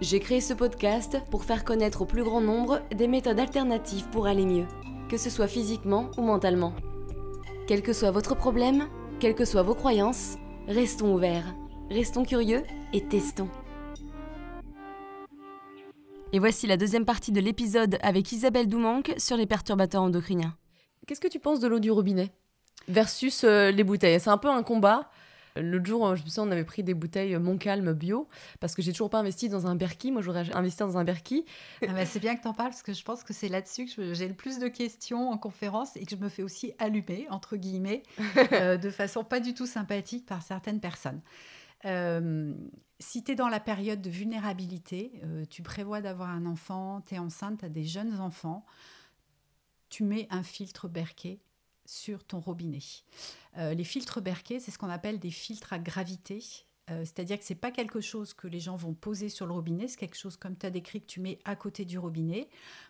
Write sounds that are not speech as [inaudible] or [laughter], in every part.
J'ai créé ce podcast pour faire connaître au plus grand nombre des méthodes alternatives pour aller mieux, que ce soit physiquement ou mentalement. Quel que soit votre problème, quelles que soient vos croyances, restons ouverts, restons curieux et testons. Et voici la deuxième partie de l'épisode avec Isabelle Doumanque sur les perturbateurs endocriniens. Qu'est-ce que tu penses de l'eau du robinet versus euh, les bouteilles? C'est un peu un combat. L'autre jour, je me souviens, on avait pris des bouteilles Montcalm bio parce que j'ai toujours pas investi dans un Berkey. Moi, j'aurais investi dans un Berkey. Ah bah, c'est bien que tu en parles parce que je pense que c'est là-dessus que j'ai le plus de questions en conférence et que je me fais aussi allumer, entre guillemets, [laughs] euh, de façon pas du tout sympathique par certaines personnes. Euh, si tu es dans la période de vulnérabilité, euh, tu prévois d'avoir un enfant, tu es enceinte, tu as des jeunes enfants, tu mets un filtre Berkey sur ton robinet. Euh, les filtres Berkey, c'est ce qu'on appelle des filtres à gravité. Euh, c'est-à-dire que ce n'est pas quelque chose que les gens vont poser sur le robinet, c'est quelque chose comme tu as décrit que tu mets à côté du robinet.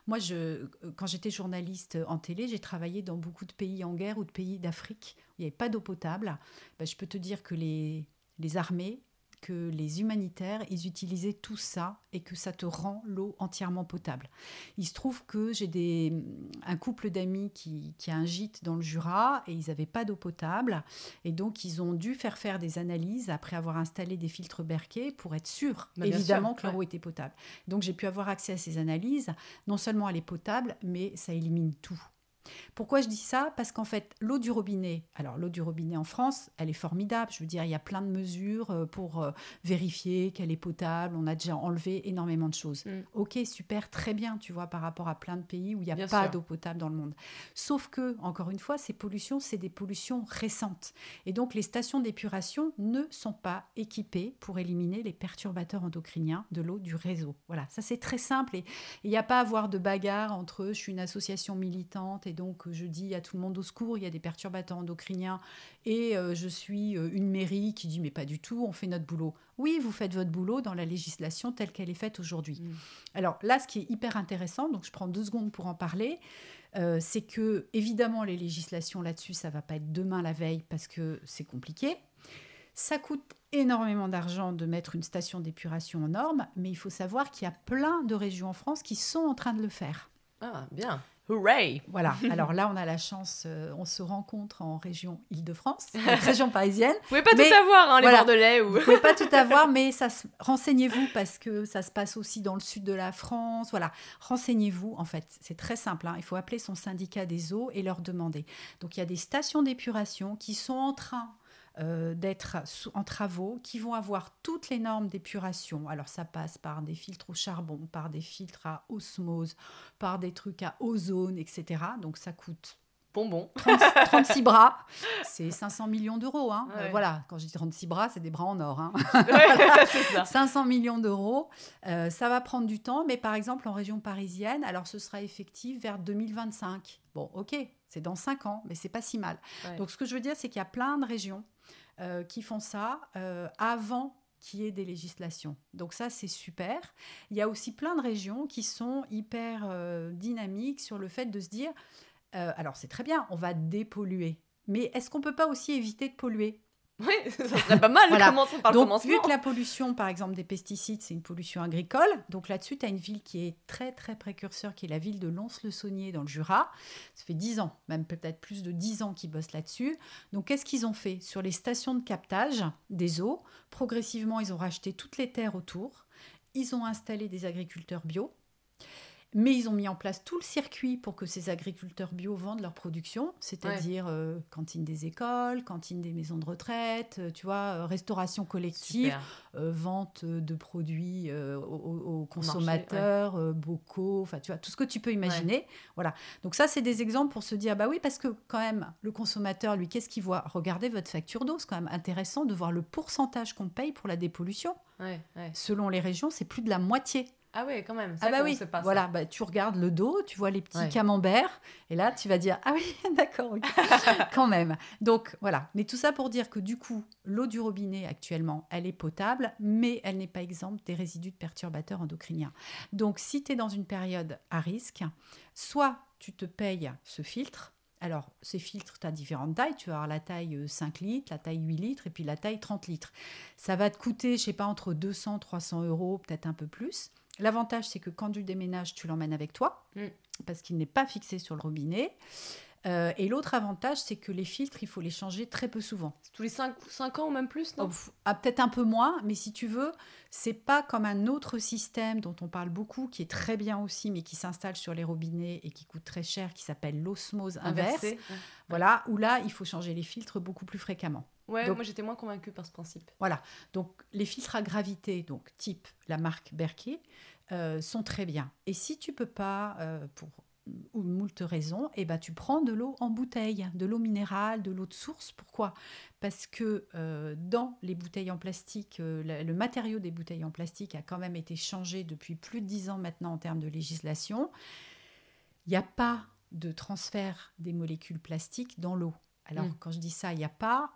Moi, je, quand j'étais journaliste en télé, j'ai travaillé dans beaucoup de pays en guerre ou de pays d'Afrique où il n'y avait pas d'eau potable. Ben, je peux te dire que les, les armées que les humanitaires, ils utilisaient tout ça et que ça te rend l'eau entièrement potable. Il se trouve que j'ai des, un couple d'amis qui, a un gîte dans le Jura et ils n'avaient pas d'eau potable. Et donc, ils ont dû faire faire des analyses après avoir installé des filtres Berkey pour être sûr, bah, évidemment, que leur eau était potable. Donc, j'ai pu avoir accès à ces analyses. Non seulement elle est potable, mais ça élimine tout. Pourquoi je dis ça? Parce qu'en fait, l'eau du robinet, alors l'eau du robinet en France, elle est formidable. Je veux dire, il y a plein de mesures euh, pour euh, vérifier qu'elle est potable. On a déjà enlevé énormément de choses. Mm. Ok, super, très bien, tu vois, par rapport à plein de pays où il n'y a pas d'eau potable dans le monde. Sauf que, encore une fois, ces pollutions, c'est des pollutions récentes. Et donc, les stations d'épuration ne sont pas équipées pour éliminer les perturbateurs endocriniens de l'eau du réseau. Voilà, ça c'est très simple. Et il n'y a pas à avoir de bagarre entre je suis une association militante et donc je dis à tout le monde au secours, il y a des perturbateurs endocriniens et euh, je suis euh, une mairie qui dit mais pas du tout, on fait notre boulot. Oui, vous faites votre boulot dans la législation telle qu'elle est faite aujourd'hui. Mm. Alors là, ce qui est hyper intéressant, donc je prends deux secondes pour en parler, euh, c'est que évidemment les législations là-dessus, ça va pas être demain la veille parce que c'est compliqué. Ça coûte énormément d'argent de mettre une station d'épuration en norme, mais il faut savoir qu'il y a plein de régions en France qui sont en train de le faire. Ah, bien. Hooray Voilà, [laughs] alors là, on a la chance, euh, on se rencontre en région Île-de-France, [laughs] région parisienne. Vous pouvez pas tout avoir, hein, les Bordelais. Ou... Vous pouvez pas tout avoir, mais ça renseignez-vous parce que ça se passe aussi dans le sud de la France. Voilà, renseignez-vous. En fait, c'est très simple. Hein. Il faut appeler son syndicat des eaux et leur demander. Donc, il y a des stations d'épuration qui sont en train euh, d'être en travaux qui vont avoir toutes les normes d'épuration. Alors ça passe par des filtres au charbon, par des filtres à osmose, par des trucs à ozone, etc. Donc ça coûte bonbon. 36 bras, c'est 500 millions d'euros. Hein. Euh, voilà, quand je dis 36 bras, c'est des bras en or. Hein. [laughs] 500 [laughs] millions d'euros. Euh, ça va prendre du temps, mais par exemple en région parisienne, alors ce sera effectif vers 2025. Bon, ok, c'est dans 5 ans, mais c'est pas si mal. Donc ce que je veux dire, c'est qu'il y a plein de régions euh, qui font ça euh, avant qu'il y ait des législations. Donc ça, c'est super. Il y a aussi plein de régions qui sont hyper euh, dynamiques sur le fait de se dire, alors c'est très bien, on va dépolluer. Mais est-ce qu'on ne peut pas aussi éviter de polluer? Oui, [laughs] ça serait pas mal. Commençons par donc, Vu que la pollution, par exemple, des pesticides, c'est une pollution agricole, donc là-dessus, tu as une ville qui est très, très précurseur, qui est la ville de Lons-le-Saunier dans le Jura. Ça fait 10 ans, même peut-être plus de 10 ans qu'ils bossent là-dessus. Donc, qu'est-ce qu'ils ont fait Sur les stations de captage des eaux, progressivement, ils ont racheté toutes les terres autour. Ils ont installé des agriculteurs bio. Mais ils ont mis en place tout le circuit pour que ces agriculteurs bio vendent leur production, c'est-à-dire euh, cantine des écoles, cantine des maisons de retraite, euh, tu vois, euh, restauration collective, vente de produits aux, consommateurs, bocaux, enfin tu vois, tout ce que tu peux imaginer. Voilà. Donc ça, c'est des exemples pour se dire, bah oui, parce que quand même, le consommateur, lui, qu'est-ce qu'il voit? Regardez votre facture d'eau, c'est quand même intéressant de voir le pourcentage qu'on paye pour la dépollution. Selon les régions, c'est plus de la moitié. Ah ouais, quand même. Ah bah oui, voilà, bah, tu regardes le dos, tu vois les petits camemberts, et là tu vas dire ah oui, [laughs] d'accord, [laughs] quand même. Donc voilà, mais tout ça pour dire que du coup, l'eau du robinet actuellement, elle est potable, mais elle n'est pas exempte des résidus de perturbateurs endocriniens. Donc si tu es dans une période à risque, soit tu te payes ce filtre, alors, ces filtres, tu as différentes tailles. Tu vas avoir la taille 5 euh, litres, la taille 8 litres et puis la taille 30 litres. Ça va te coûter, je sais pas, entre 200 300 euros, peut-être un peu plus. L'avantage, c'est que quand tu déménages, tu l'emmènes avec toi mm. parce qu'il n'est pas fixé sur le robinet. Euh, et l'autre avantage, c'est que les filtres, il faut les changer très peu souvent. Tous les 5, 5 ans ou même plus, non? Ah, Peut-être un peu moins, mais si tu veux, c'est pas comme un autre système dont on parle beaucoup, qui est très bien aussi, mais qui s'installe sur les robinets et qui coûte très cher, qui s'appelle l'osmose inverse. Voilà, où là, il faut changer les filtres beaucoup plus fréquemment. Ouais, donc, moi j'étais moins convaincue par ce principe. Voilà, donc les filtres à gravité, donc type la marque Berkey, euh, sont très bien. Et si tu peux pas, euh, pour ou moult raisons, eh ben, tu prends de l'eau en bouteille, de l'eau minérale, de l'eau de source. Pourquoi? Parce que euh, dans les bouteilles en plastique, euh, le, matériau des bouteilles en plastique a quand même été changé depuis plus de dix ans maintenant en termes de législation. Il n'y a pas de transfert des molécules plastiques dans l'eau. Alors mm. quand je dis ça, il n'y a pas,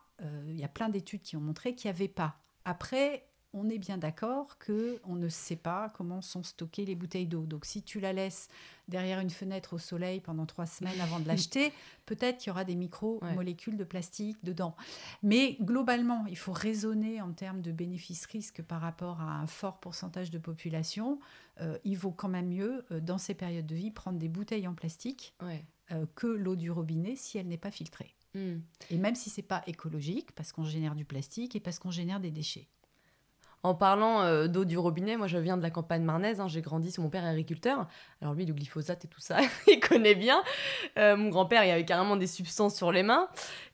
il y a plein d'études qui ont montré qu'il n'y avait pas. Après, on est bien d'accord que on ne sait pas comment sont stockées les bouteilles d'eau. Donc si tu la laisses derrière une fenêtre au soleil pendant trois semaines avant de l'acheter, [laughs] peut-être qu'il y aura des micro-molécules de plastique dedans. Mais globalement, il faut raisonner en termes de bénéfices-risques par rapport à un fort pourcentage de population. Euh, il vaut quand même mieux, euh, dans ces périodes de vie, prendre des bouteilles en plastique euh, que l'eau du robinet si elle n'est pas filtrée. Hmm. Et même si c'est pas écologique, parce qu'on génère du plastique et parce qu'on génère des déchets. En parlant euh, d'eau du robinet, moi je viens de la campagne marnaise, hein, j'ai grandi, sur mon père agriculteur. Alors lui, le glyphosate et tout ça, [laughs] il connaît bien. Euh, mon grand-père, il avait carrément des substances sur les mains.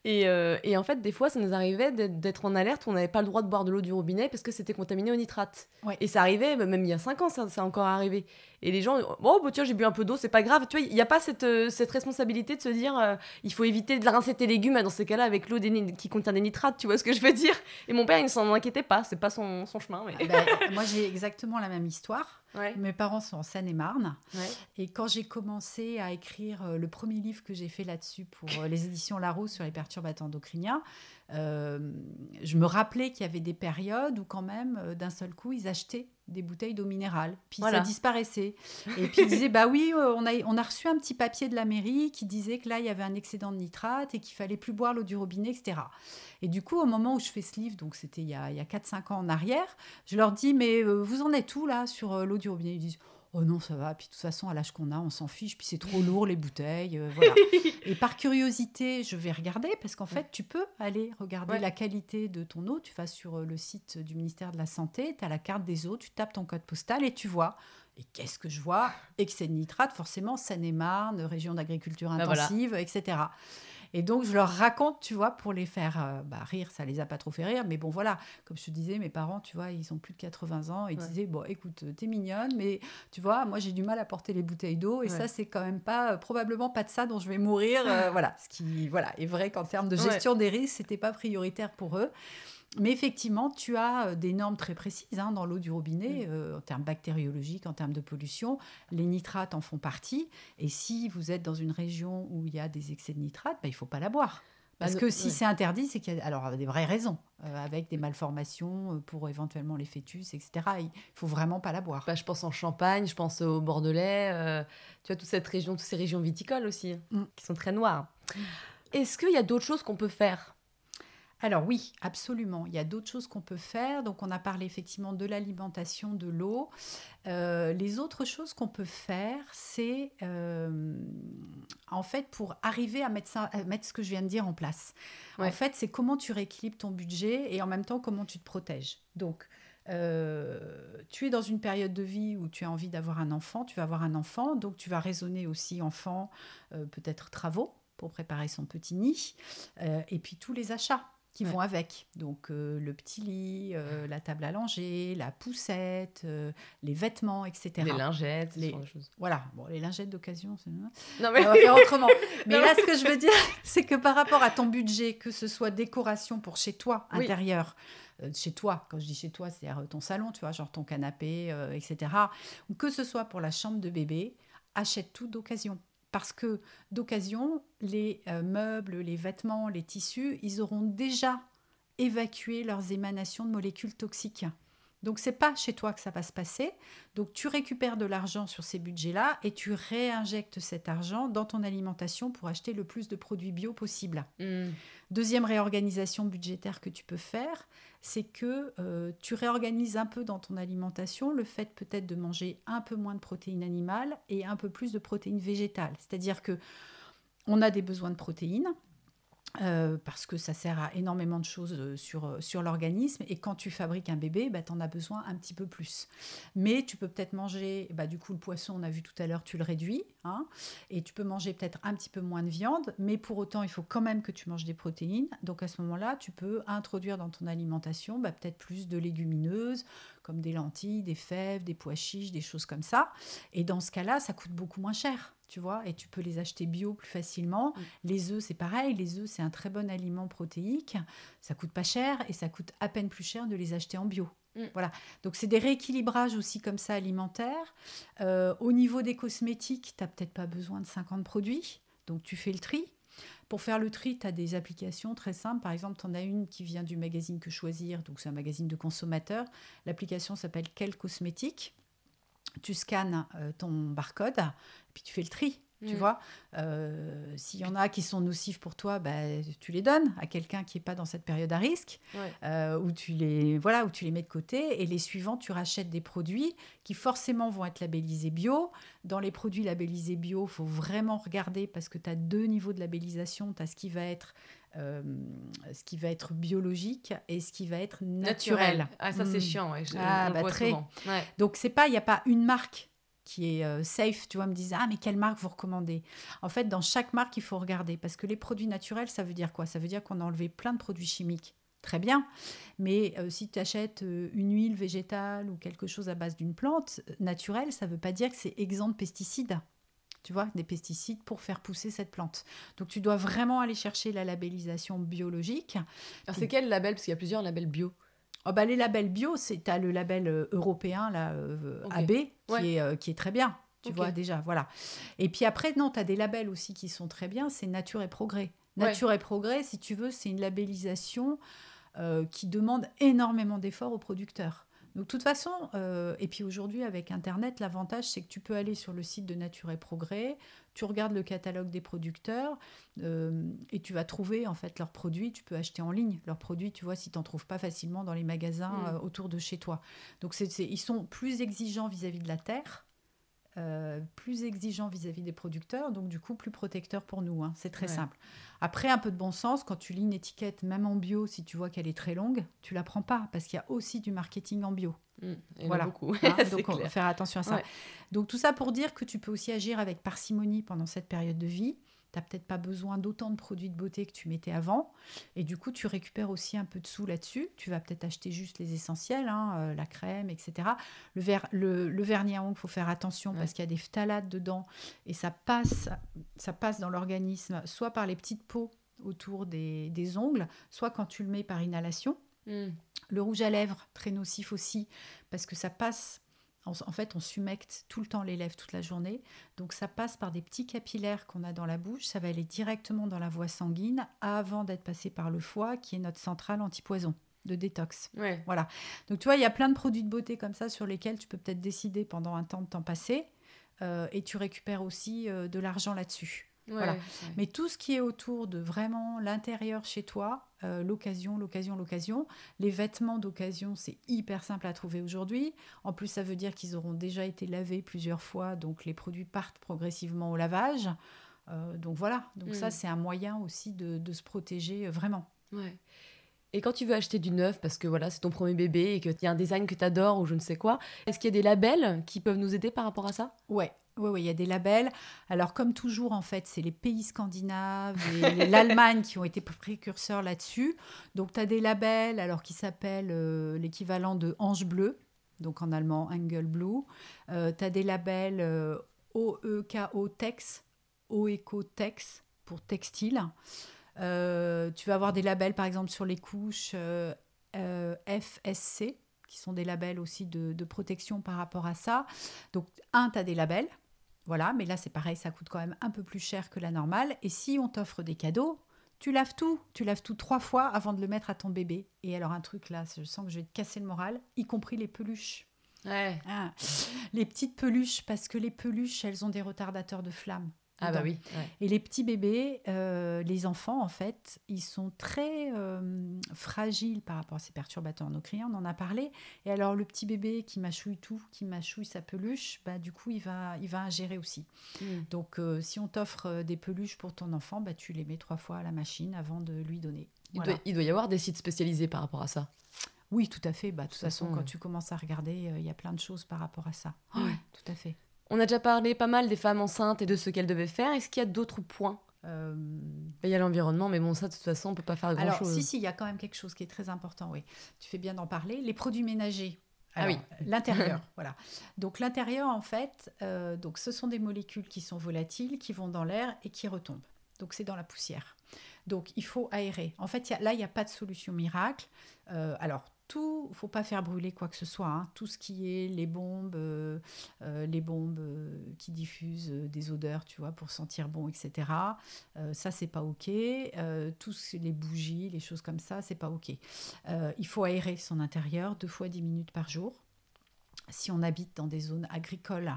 Euh, et, en fait, des fois, ça nous arrivait d'être en alerte, on n'avait pas le droit de boire de l'eau du robinet parce que c'était contaminé au nitrate. Et ça arrivait, bah, même il y a 5 ans, ça, ça encore arrivé. Et les gens, oh, bah, tiens, j'ai bu un peu d'eau, c'est pas grave. Tu vois, il n'y a pas cette, euh, cette responsabilité de se dire, euh, il faut éviter de rincer tes légumes dans ces cas-là avec l'eau qui contient des nitrates, tu vois ce que je veux dire? Et mon père, il ne s'en inquiétait pas, c'est pas son, son chemin. Mais... Ah ben, [laughs] moi, j'ai exactement la même histoire. Mes parents sont en Seine-et-Marne. Et quand j'ai commencé à écrire euh, le premier livre que j'ai fait là-dessus pour les éditions Larousse sur les perturbateurs endocriniens, je me rappelais qu'il y avait des périodes où quand même, d'un seul coup, ils achetaient des bouteilles d'eau minérale. Puis ça disparaissait. Et puis ils disaient, bah oui, euh, on a, on a reçu un petit papier de la mairie qui disait que là, il y avait un excédent de nitrate et qu'il fallait plus boire l'eau du robinet, etc. Et du coup, au moment où je fais ce livre, donc c'était il y a, a 4-5 ans en arrière, je leur dis, mais euh, vous en êtes où là sur euh, l'eau du robinet? Ils disent, oh non, ça va. Puis de toute façon, à l'âge qu'on a, on s'en fiche. Puis c'est trop lourd, les bouteilles. Euh, voilà. [laughs] et par curiosité, je vais regarder parce qu'en fait, tu peux aller regarder la qualité de ton eau. Tu vas sur euh, le site du ministère de la Santé, tu as la carte des eaux, tu tapes ton code postal et tu vois. Et qu'est-ce que je vois? Excès de nitrate, forcément, Seine-et-Marne, région d'agriculture ben intensive, etc. Et donc, je leur raconte, tu vois, pour les faire euh, bah, rire. Ça les a pas trop fait rire. Mais bon, voilà, comme je te disais, mes parents, tu vois, ils ont plus de 80 ans. Ils disaient, bon, écoute, t'es mignonne, mais tu vois, moi, j'ai du mal à porter les bouteilles d'eau. Et ça, c'est quand même pas, euh, probablement pas de ça dont je vais mourir. Euh, [laughs] voilà, ce qui voilà, est vrai qu'en termes de gestion des risques, c'était pas prioritaire pour eux. Mais effectivement, tu as euh, des normes très précises hein, dans l'eau du robinet, euh, en termes bactériologiques, en termes de pollution. Les nitrates en font partie. Et si vous êtes dans une région où il y a des excès de nitrates, bah, il ne faut pas la boire. Bah, Parce que si c'est interdit, c'est qu'il y a alors, des vraies raisons, euh, avec des malformations pour éventuellement les fœtus, etc. Il faut vraiment pas la boire. Bah, je pense en Champagne, je pense au Bordelais, tu as toute cette région, toutes ces régions viticoles aussi, mm. qui sont très noires. Mm. Est-ce qu'il y a d'autres choses qu'on peut faire? Alors oui, absolument. Il y a d'autres choses qu'on peut faire. Donc on a parlé effectivement de l'alimentation, de l'eau. Euh, les autres choses qu'on peut faire, c'est euh, en fait pour arriver à mettre, ça, mettre ce que je viens de dire en place. En fait, c'est comment tu rééquilibres ton budget et en même temps comment tu te protèges. Donc euh, tu es dans une période de vie où tu as envie d'avoir un enfant, tu vas avoir un enfant, donc tu vas raisonner aussi enfant, peut-être travaux pour préparer son petit nid, et puis tous les achats qui Ouais. vont avec. Donc euh, le petit lit, euh, la table à langer, la poussette, euh, les vêtements, etc. Les lingettes, Les- choses. Voilà, bon, les lingettes d'occasion, c'est... Non, on mais va faire autrement. [laughs] Mais Non, là, ce que je veux [laughs] dire, c'est que par rapport à ton budget, que ce soit décoration pour chez toi, Oui. intérieur, chez toi, quand je dis chez toi, c'est-à-dire ton salon, tu vois, genre ton canapé, etc., ou que ce soit pour la chambre de bébé, achète tout d'occasion. Parce que d'occasion, les euh, meubles, les vêtements, les tissus, ils auront déjà évacué leurs émanations de molécules toxiques. Donc c'est pas chez toi que ça va se passer. Donc tu récupères de l'argent sur ces budgets-là et tu réinjectes cet argent dans ton alimentation pour acheter le plus de produits bio possible. Hmm. Deuxième réorganisation budgétaire que tu peux faire, c'est que euh, tu réorganises un peu dans ton alimentation le fait peut-être de manger un peu moins de protéines animales et un peu plus de protéines végétales. C'est-à-dire que on a des besoins de protéines. Euh, parce que ça sert à énormément de choses euh, sur, euh, sur l'organisme. Et quand tu fabriques un bébé, bah, tu en as besoin un petit peu plus. Mais tu peux peut-être manger, bah, du coup, le poisson, on a vu tout à l'heure, tu le réduis. Hein, et tu peux manger peut-être un petit peu moins de viande, mais pour autant, il faut quand même que tu manges des protéines. Donc à ce moment-là, tu peux introduire dans ton alimentation bah, peut-être plus de légumineuses, comme des lentilles, des fèves, des pois chiches, des choses comme ça. Et dans ce cas-là, ça coûte beaucoup moins cher. Tu vois, et tu peux les acheter bio plus facilement. Mm. Les œufs, c'est pareil. Les œufs, c'est un très bon aliment protéique. Ça coûte pas cher et ça coûte à peine plus cher de les acheter en bio. Mm. Voilà. Donc, c'est des rééquilibrages aussi comme ça alimentaires. Euh, au niveau des cosmétiques, tu n'as peut-être pas besoin de 50 produits. Donc, tu fais le tri. Pour faire le tri, tu as des applications très simples. Par exemple, tu en as une qui vient du magazine Que Choisir, donc c'est un magazine de consommateurs. L'application s'appelle Quel Cosmétique. Tu scannes euh, ton barcode, puis tu fais le tri. Tu Mm. vois, Euh, s'il y en a qui sont nocifs pour toi, bah, tu les donnes à quelqu'un qui n'est pas dans cette période à risque, Ouais. euh, où tu les voilà, où tu les mets de côté. Et les suivants, tu rachètes des produits qui forcément vont être labellisés bio. Dans les produits labellisés bio, il faut vraiment regarder parce que tu as deux niveaux de labellisation. Tu as ce qui va être euh, ce qui va être biologique et ce qui va être naturel. Naturel. Ah, ça, c'est Mm. chiant, ouais. je- Ah, bah, très. Ouais. Donc c'est pas, il n'y a pas une marque qui est euh, safe, tu vois, me disent ah mais quelle marque vous recommandez? En fait, dans chaque marque, il faut regarder parce que les produits naturels, ça veut dire quoi? Ça veut dire qu'on a enlevé plein de produits chimiques. Très bien, mais euh, si tu achètes euh, une huile végétale ou quelque chose à base d'une plante naturelle, ça ne veut pas dire que c'est exempt de pesticides. Tu vois, des pesticides pour faire pousser cette plante. Donc tu dois vraiment aller chercher la labellisation biologique. Alors, c'est quel label? Parce qu'il y a plusieurs labels bio. Oh bah, les labels bio, c'est as le label euh, européen, là, euh. AB, qui, Ouais. est, euh, qui est très bien. Tu vois déjà, voilà. Et puis après, non, tu as des labels aussi qui sont très bien, c'est Nature et Progrès. Ouais. Nature et Progrès, si tu veux, c'est une labellisation euh, qui demande énormément d'efforts aux producteurs. Donc, de toute façon, euh, et puis aujourd'hui, avec Internet, l'avantage, c'est que tu peux aller sur le site de Nature et Progrès, tu regardes le catalogue des producteurs euh, et tu vas trouver en fait leurs produits. Tu peux acheter en ligne leurs produits, tu vois, si tu n'en trouves pas facilement dans les magasins Mm. euh, autour de chez toi. Donc, c'est, c'est- ils sont plus exigeants vis-à-vis de la terre. Euh, plus exigeants vis-à-vis des producteurs, donc du coup plus protecteurs pour nous. hein. C'est très Ouais. simple. Après, un peu de bon sens, quand tu lis une étiquette, même en bio, si tu vois qu'elle est très longue, tu la prends pas, parce qu'il y a aussi du marketing en bio. Mm. A Voilà. beaucoup. hein. [laughs] Donc, on va faire attention à ça. Ouais. Donc, tout ça pour dire que tu peux aussi agir avec parcimonie pendant cette période de vie. Tu n'as peut-être pas besoin d'autant de produits de beauté que tu mettais avant. Et du coup, tu récupères aussi un peu de sous là-dessus. Tu vas peut-être acheter juste les essentiels, hein, euh, la crème, etc. Le, ver- le, le vernis à ongles, il faut faire attention Ouais. parce qu'il y a des phtalates dedans. Et ça passe, ça passe dans l'organisme, soit par les petites peaux autour des, des ongles, soit quand tu le mets par inhalation. Mm. Le rouge à lèvres, très nocif aussi, parce que ça passe. En, en fait, on sumecte tout le temps les lèvres toute la journée. Donc, ça passe par des petits capillaires qu'on a dans la bouche. Ça va aller directement dans la voie sanguine avant d'être passé par le foie, qui est notre centrale antipoison de détox. Ouais. Donc, tu vois, il y a plein de produits de beauté comme ça sur lesquels tu peux peut-être décider pendant un temps de t'en passer. euh, et tu récupères aussi euh, de l'argent là-dessus. Ouais, Voilà. ouais. Mais tout ce qui est autour de vraiment l'intérieur chez toi, euh, l'occasion, l'occasion, l'occasion, les vêtements d'occasion, c'est hyper simple à trouver aujourd'hui. En plus, ça veut dire qu'ils auront déjà été lavés plusieurs fois, donc les produits partent progressivement au lavage. Euh, donc voilà, donc Mm. ça c'est un moyen aussi de, de se protéger euh, vraiment. Ouais. Et quand tu veux acheter du neuf, parce que voilà, c'est ton premier bébé et qu'il y a un design que tu adores ou je ne sais quoi, est-ce qu'il y a des labels qui peuvent nous aider par rapport à ça? Ouais, Oui, oui, il y a des labels. Alors, comme toujours, en fait, c'est les pays scandinaves et [laughs] l'Allemagne qui ont été précurseurs là-dessus. Donc, tu as des labels alors qui s'appellent euh, l'équivalent de Ange Bleu, donc en allemand Engel Blue. Euh, tu as des labels euh, OEKO Tex, OECO Tex pour textile. Tu vas avoir des labels, par exemple, sur les couches FSC, qui sont des labels aussi de, de protection par rapport à ça. Donc, un, tu as des labels. Voilà, mais là c'est pareil, ça coûte quand même un peu plus cher que la normale. Et si on t'offre des cadeaux, tu laves tout. Tu laves tout trois fois avant de le mettre à ton bébé. Et alors un truc là, je sens que je vais te casser le moral, y compris les peluches. Ouais. Ah, les petites peluches, parce que les peluches, elles ont des retardateurs de flamme. Ah bah oui. ouais. Et les petits bébés, euh, les enfants, en fait, ils sont très euh, fragiles par rapport à ces perturbateurs endocriniens, on en a parlé. Et alors, le petit bébé qui mâchouille tout, qui mâchouille sa peluche, bah, du coup, il va, il va ingérer aussi. Mm. Donc, euh, si on t'offre des peluches pour ton enfant, bah, tu les mets trois fois à la machine avant de lui donner. Il, Voilà. doit, il doit y avoir des sites spécialisés par rapport à ça. Oui, tout à fait. Bah, de toute façon, façon, quand tu commences à regarder, euh, il y a plein de choses par rapport à ça. Ouais. Ouais, tout à fait. On a déjà parlé pas mal des femmes enceintes et de ce qu'elles devaient faire. Est-ce qu'il y a d'autres points? Euh, Il y a l'environnement, mais bon, ça, de toute façon, on peut pas faire Alors, grand-chose. si, si, il y a quand même quelque chose qui est très important, oui. Tu fais bien d'en parler. Les produits ménagers. Ah Alors, oui. [laughs] L'intérieur, voilà. Donc, l'intérieur, en fait, euh, donc, ce sont des molécules qui sont volatiles, qui vont dans l'air et qui retombent. Donc, c'est dans la poussière. Donc, il faut aérer. En fait, il y a- là, il n'y a pas de solution miracle. Euh, alors, tout, faut pas faire brûler quoi que ce soit. hein. Tout ce qui est les bombes, euh, euh, les bombes euh, qui diffusent des odeurs, tu vois, pour sentir bon, etc. Ça, c'est pas ok. Tous les bougies, les choses comme ça, c'est pas ok. Il faut aérer son intérieur deux fois dix minutes par jour. Si on habite dans des zones agricoles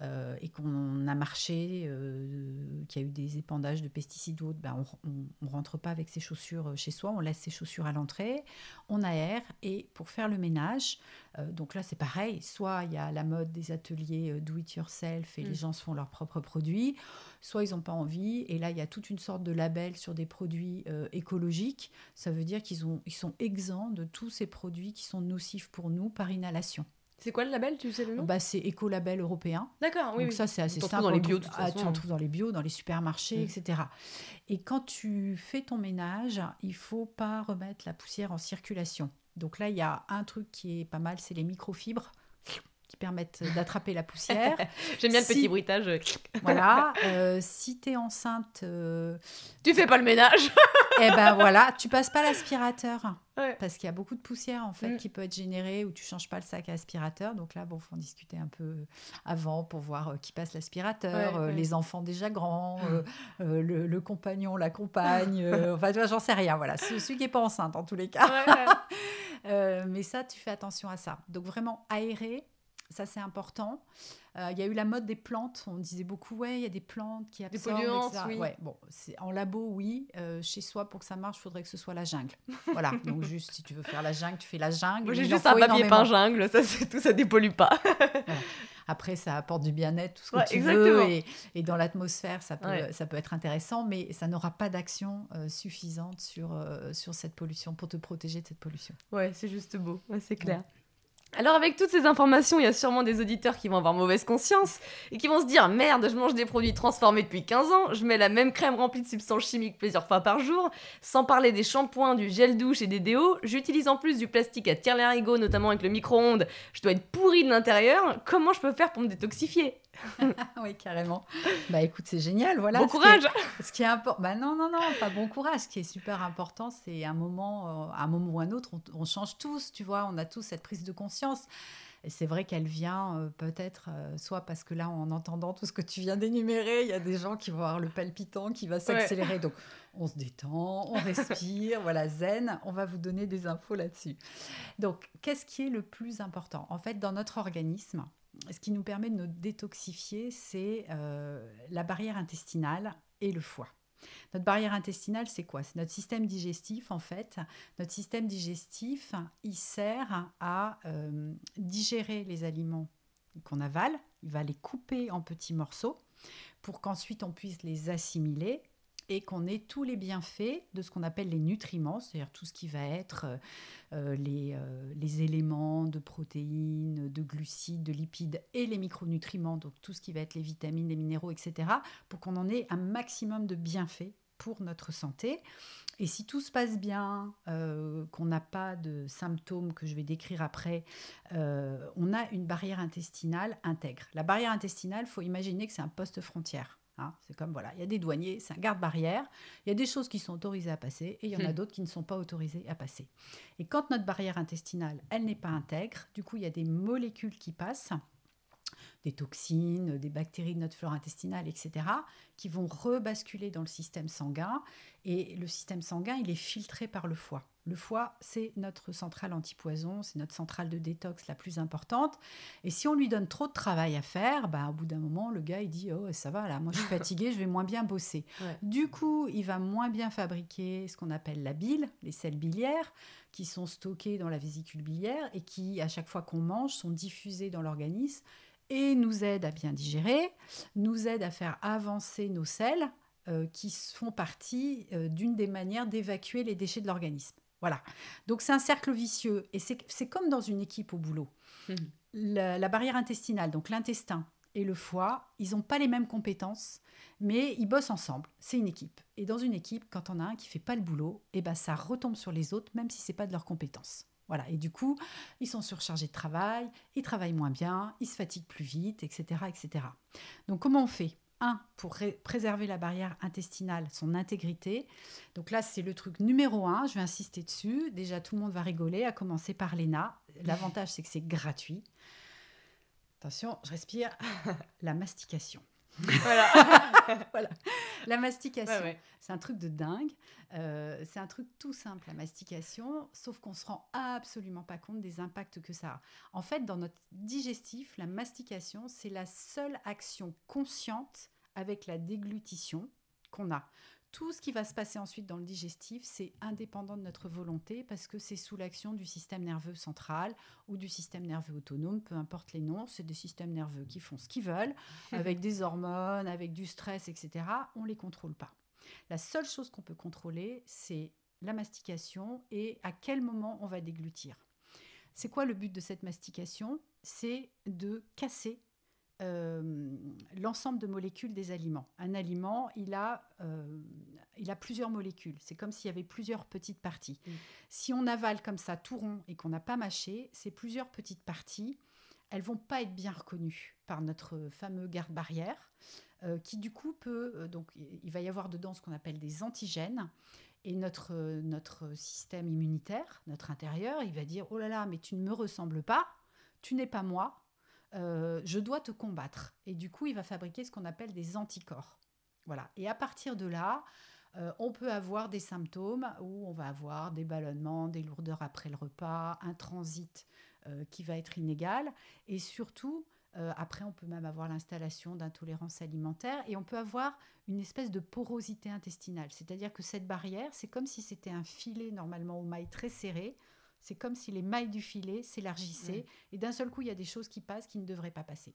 euh, et qu'on a marché, euh, qu'il y a eu des épandages de pesticides ou autres, ben on ne rentre pas avec ses chaussures euh, chez soi, on laisse ses chaussures à l'entrée, on aère et pour faire le ménage, euh, donc là c'est pareil, soit il y a la mode des ateliers do it yourself et Mm. les gens se font leurs propres produits, soit ils n'ont pas envie et là il y a toute une sorte de label sur des produits écologiques, ça veut dire qu'ils ont, ils sont exempts de tous ces produits qui sont nocifs pour nous par inhalation. C'est quoi le label? Tu sais le nom? Bah, c'est écolabel européen. D'accord, oui. Donc oui. ça, c'est assez simple. dans les bio, de toute ah, façon. tu en trouves dans les bio, dans les supermarchés, Mm. etc. Et quand tu fais ton ménage, il faut pas remettre la poussière en circulation. Donc là, il y a un truc qui est pas mal, c'est les microfibres qui permettent d'attraper la poussière. [laughs] J'aime bien le Si- petit bruitage. [laughs] voilà. Euh, si tu es enceinte, euh, Tu fais pas le ménage eh ben [laughs] voilà, tu passes pas l'aspirateur. Ouais. Parce qu'il y a beaucoup de poussière en fait Mm. qui peut être générée ou tu changes pas le sac à aspirateur. Donc là, bon, faut en discuter un peu avant pour voir euh, qui passe l'aspirateur, Ouais, euh, ouais. les enfants déjà grands, euh, euh, le, le compagnon, la compagne. [laughs] enfin, tu vois, j'en sais rien. Voilà, Ce- celui qui est pas enceinte en tous les cas. [laughs] Mais ça, tu fais attention à ça. Donc vraiment aérer, ça c'est important. Euh, Il y a eu la mode des plantes. On disait beaucoup, ouais, il y a des plantes qui absorbent. polluantes, etc. oui. Ouais, bon, c'est en labo, oui. Euh, chez soi, pour que ça marche, il faudrait que ce soit la jungle. Voilà. [laughs] Donc juste, si tu veux faire la jungle, tu fais la jungle. Moi, j'ai juste un papier peint jungle, ça c'est tout, ça dépollue pas. [laughs] Après, ça apporte du bien-être, tout ce que Ouais, tu exactement. veux. Et, et dans l'atmosphère, ça peut, Ouais. ça peut être intéressant, mais ça n'aura pas d'action euh, suffisante sur, sur cette pollution, pour te protéger de cette pollution. Ouais, c'est juste beau, ouais, c'est clair. Alors avec toutes ces informations, il y a sûrement des auditeurs qui vont avoir mauvaise conscience et qui vont se dire merde, je mange des produits transformés depuis 15 ans, je mets la même crème remplie de substances chimiques plusieurs fois par jour, sans parler des shampoings, du gel douche et des déos, j'utilise en plus du plastique à tire-larigot, notamment avec le micro-ondes, je dois être pourri de l'intérieur, comment je peux faire pour me détoxifier? [laughs] oui, carrément. Bah écoute, c'est génial. Voilà. Bon Ce qui est- courage Ce qui est important, bah non, non, non, pas bon courage. Ce qui est super important, c'est un moment, euh, un moment ou un autre, on, on change tous, tu vois, on a tous cette prise de conscience. Et c'est vrai qu'elle vient euh, peut-être, euh, soit parce que là, en entendant tout ce que tu viens d'énumérer, il y a des gens qui vont avoir le palpitant qui va s'accélérer. Donc, on se détend, on respire, [laughs] voilà, zen. On va vous donner des infos là-dessus. Donc, qu'est-ce qui est le plus important? En fait, dans notre organisme, ce qui nous permet de nous détoxifier, c'est euh, la barrière intestinale et le foie. Notre barrière intestinale, c'est quoi? C'est notre système digestif, en fait. Notre système digestif, il sert à euh, digérer les aliments qu'on avale. Il va les couper en petits morceaux pour qu'ensuite on puisse les assimiler qu'on ait tous les bienfaits de ce qu'on appelle les nutriments, c'est-à-dire tout ce qui va être euh, euh, les, euh, les, éléments de protéines, de glucides, de lipides et les micronutriments, donc tout ce qui va être les vitamines, les minéraux, etc., pour qu'on en ait un maximum de bienfaits pour notre santé. Et si tout se passe bien, qu'on n'a pas de symptômes que je vais décrire après, on a une barrière intestinale intègre. La barrière intestinale, faut imaginer que c'est un poste frontière. Hein. c'est comme voilà, il y a des douaniers, c'est un garde-barrière. Il y a des choses qui sont autorisées à passer et il y en a hmm. d'autres qui ne sont pas autorisées à passer. Et quand notre barrière intestinale, elle n'est pas intègre, du coup, il y a des molécules qui passent des toxines, des bactéries de notre flore intestinale, etc., qui vont rebasculer dans le système sanguin. Et le système sanguin, il est filtré par le foie. Le foie, c'est notre centrale antipoison, c'est notre centrale de détox la plus importante. Et si on lui donne trop de travail à faire, bah, au bout d'un moment, le gars, il dit Oh, ça va, là, moi je suis [laughs] fatigué, je vais moins bien bosser. Du coup, il va moins bien fabriquer ce qu'on appelle la bile, les sels biliaires, qui sont stockés dans la vésicule biliaire et qui, à chaque fois qu'on mange, sont diffusés dans l'organisme et nous aident à bien digérer, nous aident à faire avancer nos selles euh, qui font partie euh, d'une des manières d'évacuer les déchets de l'organisme. Voilà. Donc c'est un cercle vicieux et c'est comme dans une équipe au boulot. Mmh. La, barrière intestinale, donc l'intestin et le foie, ils n'ont pas les mêmes compétences, mais ils bossent ensemble. C'est une équipe. Et dans une équipe, quand on a un qui fait pas le boulot, et eh ben ça retombe sur les autres, même si c'est pas de leur compétence. Voilà. Et du coup, ils sont surchargés de travail, ils travaillent moins bien, ils se fatiguent plus vite, etc., etc. Donc comment on fait? Un, pour préserver la barrière intestinale, son intégrité. Donc là, c'est le truc numéro un, je vais insister dessus. Déjà, tout le monde va rigoler, à commencer par l'ENA. L'avantage, c'est que c'est gratuit. Attention, je respire. [laughs] La mastication. Voilà. [laughs] voilà. La mastication, c'est un truc de dingue. Euh, c'est un truc tout simple, la mastication, sauf qu'on se rend absolument pas compte des impacts que ça a. En fait, dans notre digestif, la mastication, c'est la seule action consciente avec la déglutition qu'on a. Tout ce qui va se passer ensuite dans le digestif, c'est indépendant de notre volonté parce que c'est sous l'action du système nerveux central ou du système nerveux autonome, peu importe les noms, c'est des systèmes nerveux qui font ce qu'ils veulent, [laughs] avec des hormones, avec du stress, etc. On ne les contrôle pas. La seule chose qu'on peut contrôler, c'est la mastication et à quel moment on va déglutir. C'est quoi le but de cette mastication? C'est de casser euh, l'ensemble de molécules des aliments. Un aliment, il a, euh, il a plusieurs molécules. C'est comme s'il y avait plusieurs petites parties. Mm. Si on avale comme ça tout rond et qu'on n'a pas mâché, ces plusieurs petites parties, elles vont pas être bien reconnues par notre fameux garde-barrière, euh, qui du coup peut... donc il va y avoir dedans ce qu'on appelle des antigènes. Et notre, notre système immunitaire, notre intérieur, il va dire, oh là là, mais tu ne me ressembles pas, tu n'es pas moi, euh, je dois te combattre. Et du coup, il va fabriquer ce qu'on appelle des anticorps. Voilà. Et à partir de là, euh, on peut avoir des symptômes où on va avoir des ballonnements, des lourdeurs après le repas, un transit euh, qui va être inégal. Et surtout, après, on peut même avoir l'installation d'intolérance alimentaire et on peut avoir une espèce de porosité intestinale. C'est-à-dire que cette barrière, c'est comme si c'était un filet normalement au mailles très serré c'est comme si les mailles du filet s'élargissaient et d'un seul coup, il y a des choses qui passent qui ne devraient pas passer.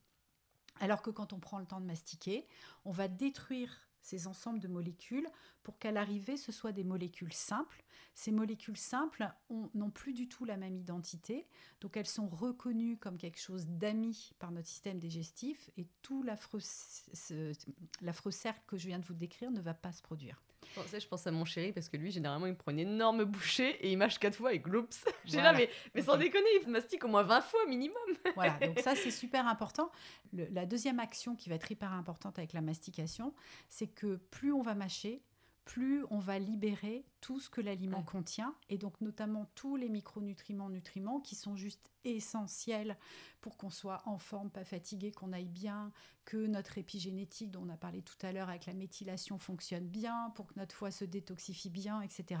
Alors que quand on prend le temps de mastiquer, on va détruire ces ensembles de molécules pour qu'à l'arrivée, ce soit des molécules simples. Ces molécules simples n'ont plus du tout la même identité, donc elles sont reconnues comme quelque chose d'ami par notre système digestif et tout l'affreux cercle que je viens de vous décrire ne va pas se produire. Je pense à mon chéri parce que lui, généralement, il me prend une énorme bouchée et il mâche quatre fois et gloops. J'ai là, mais, mais sans déconner, il mastique au moins 20 fois minimum. [laughs] voilà, donc ça, c'est super important. la deuxième action qui va être hyper importante avec la mastication, c'est que plus on va mâcher, plus on va libérer tout ce que l'aliment contient, et donc notamment tous les micronutriments, nutriments qui sont juste essentiels pour qu'on soit en forme, pas fatigué, qu'on aille bien, que notre épigénétique dont on a parlé tout à l'heure avec la méthylation fonctionne bien, pour que notre foie se détoxifie bien, etc.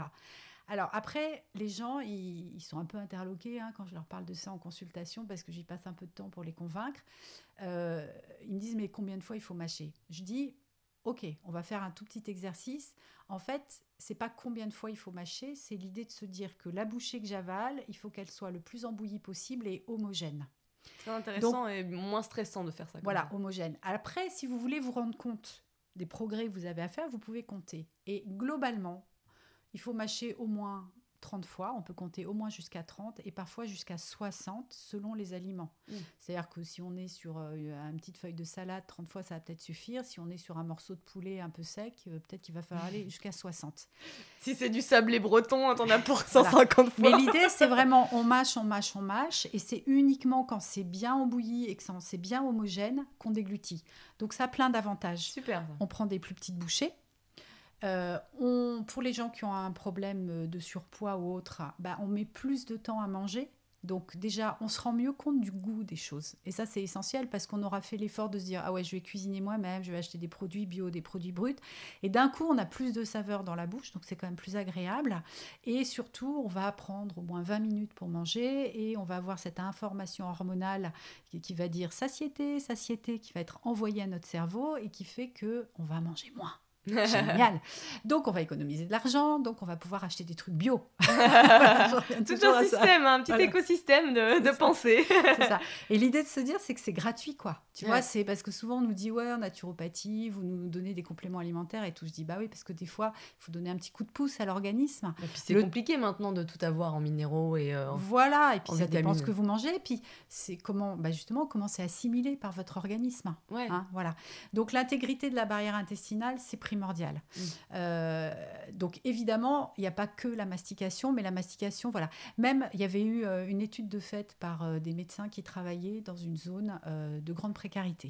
Alors après, les gens, ils, sont un peu interloqués hein, quand je leur parle de ça en consultation, parce que j'y passe un peu de temps pour les convaincre. Euh, ils me disent, mais combien de fois il faut mâcher? Je dis, ok, on va faire un tout petit exercice. En fait, c'est pas combien de fois il faut mâcher, c'est l'idée de se dire que la bouchée que j'avale, il faut qu'elle soit le plus embouillie possible et homogène. C'est intéressant et moins stressant de faire ça. Voilà, homogène. Après, si vous voulez vous rendre compte des progrès que vous avez à faire, vous pouvez compter. Et globalement, il faut mâcher au moins 30 fois, on peut compter au moins jusqu'à 30 et parfois jusqu'à 60 selon les aliments. Mm. C'est-à-dire que si on est sur euh, une petite feuille de salade, 30 fois ça va peut-être suffire. Si on est sur un morceau de poulet un peu sec, euh, peut-être qu'il va falloir aller [laughs] jusqu'à 60. Si c'est du sablé breton, t'en as pour 150 fois. Mais l'idée c'est vraiment on mâche, on mâche, on mâche et c'est uniquement quand c'est bien embouilli et que c'est bien homogène qu'on déglutit. Donc ça a plein d'avantages. Super. On prend des plus petites bouchées. Euh, on, pour les gens qui ont un problème de surpoids ou autre, bah, on met plus de temps à manger. Donc déjà, on se rend mieux compte du goût des choses. Et ça, c'est essentiel parce qu'on aura fait l'effort de se dire, ah ouais, je vais cuisiner moi-même, je vais acheter des produits bio, des produits bruts. Et d'un coup, on a plus de saveur dans la bouche, donc c'est quand même plus agréable. Et surtout, on va prendre au moins 20 minutes pour manger et on va avoir cette information hormonale qui, qui va dire satiété, satiété, qui va être envoyée à notre cerveau et qui fait que on va manger moins. [laughs] Génial. Donc, on va économiser de l'argent, donc on va pouvoir acheter des trucs bio. [laughs] Voilà, Tout toujours un système, un petit Voilà. écosystème de, de pensée. C'est ça. [laughs] Et l'idée de se dire, c'est que c'est gratuit, quoi. Tu Ouais. vois, c'est parce que souvent on nous dit, ouais, en naturopathie, vous nous donnez des compléments alimentaires et tout. Je dis, bah oui, parce que des fois, il faut donner un petit coup de pouce à l'organisme. Et puis c'est Le- compliqué maintenant de tout avoir en minéraux et euh, en- Voilà, et puis en ça dépend vitamines. ce que vous mangez, et puis c'est comment, bah justement, comment c'est assimilé par votre organisme. Ouais. Hein, voilà. Donc l'intégrité de la barrière intestinale, c'est primordial. Mm. Euh, donc évidemment, il n'y a pas que la mastication, mais la mastication, voilà. Même, il y avait eu euh, une étude de fait par euh, des médecins qui travaillaient dans une zone de grande précarité.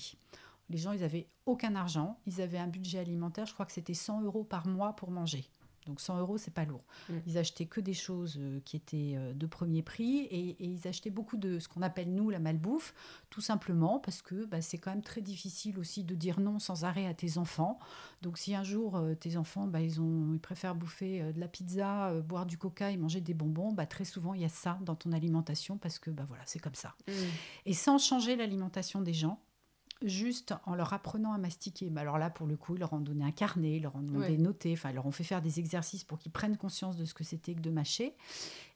Les gens, ils avaient aucun argent, ils avaient un budget alimentaire, je crois que c'était 100 euros par mois pour manger. Donc 100 euros, c'est pas lourd. Mm. Ils achetaient que des choses euh, qui étaient euh, de premier prix et, et ils achetaient beaucoup de ce qu'on appelle nous la malbouffe, tout simplement parce que bah, c'est quand même très difficile aussi de dire non sans arrêt à tes enfants. Donc si un jour euh, tes enfants bah, ils, ont, ils préfèrent bouffer de la pizza, boire du coca et manger des bonbons, bah, très souvent il y a ça dans ton alimentation parce que bah, voilà, c'est comme ça. Mm. Et sans changer l'alimentation des gens, juste en leur apprenant à mastiquer. Mais alors là, pour le coup, ils leur ont donné un carnet, ils leur ont demandé Ouais. de noter, enfin, ils leur ont fait faire des exercices pour qu'ils prennent conscience de ce que c'était que de mâcher.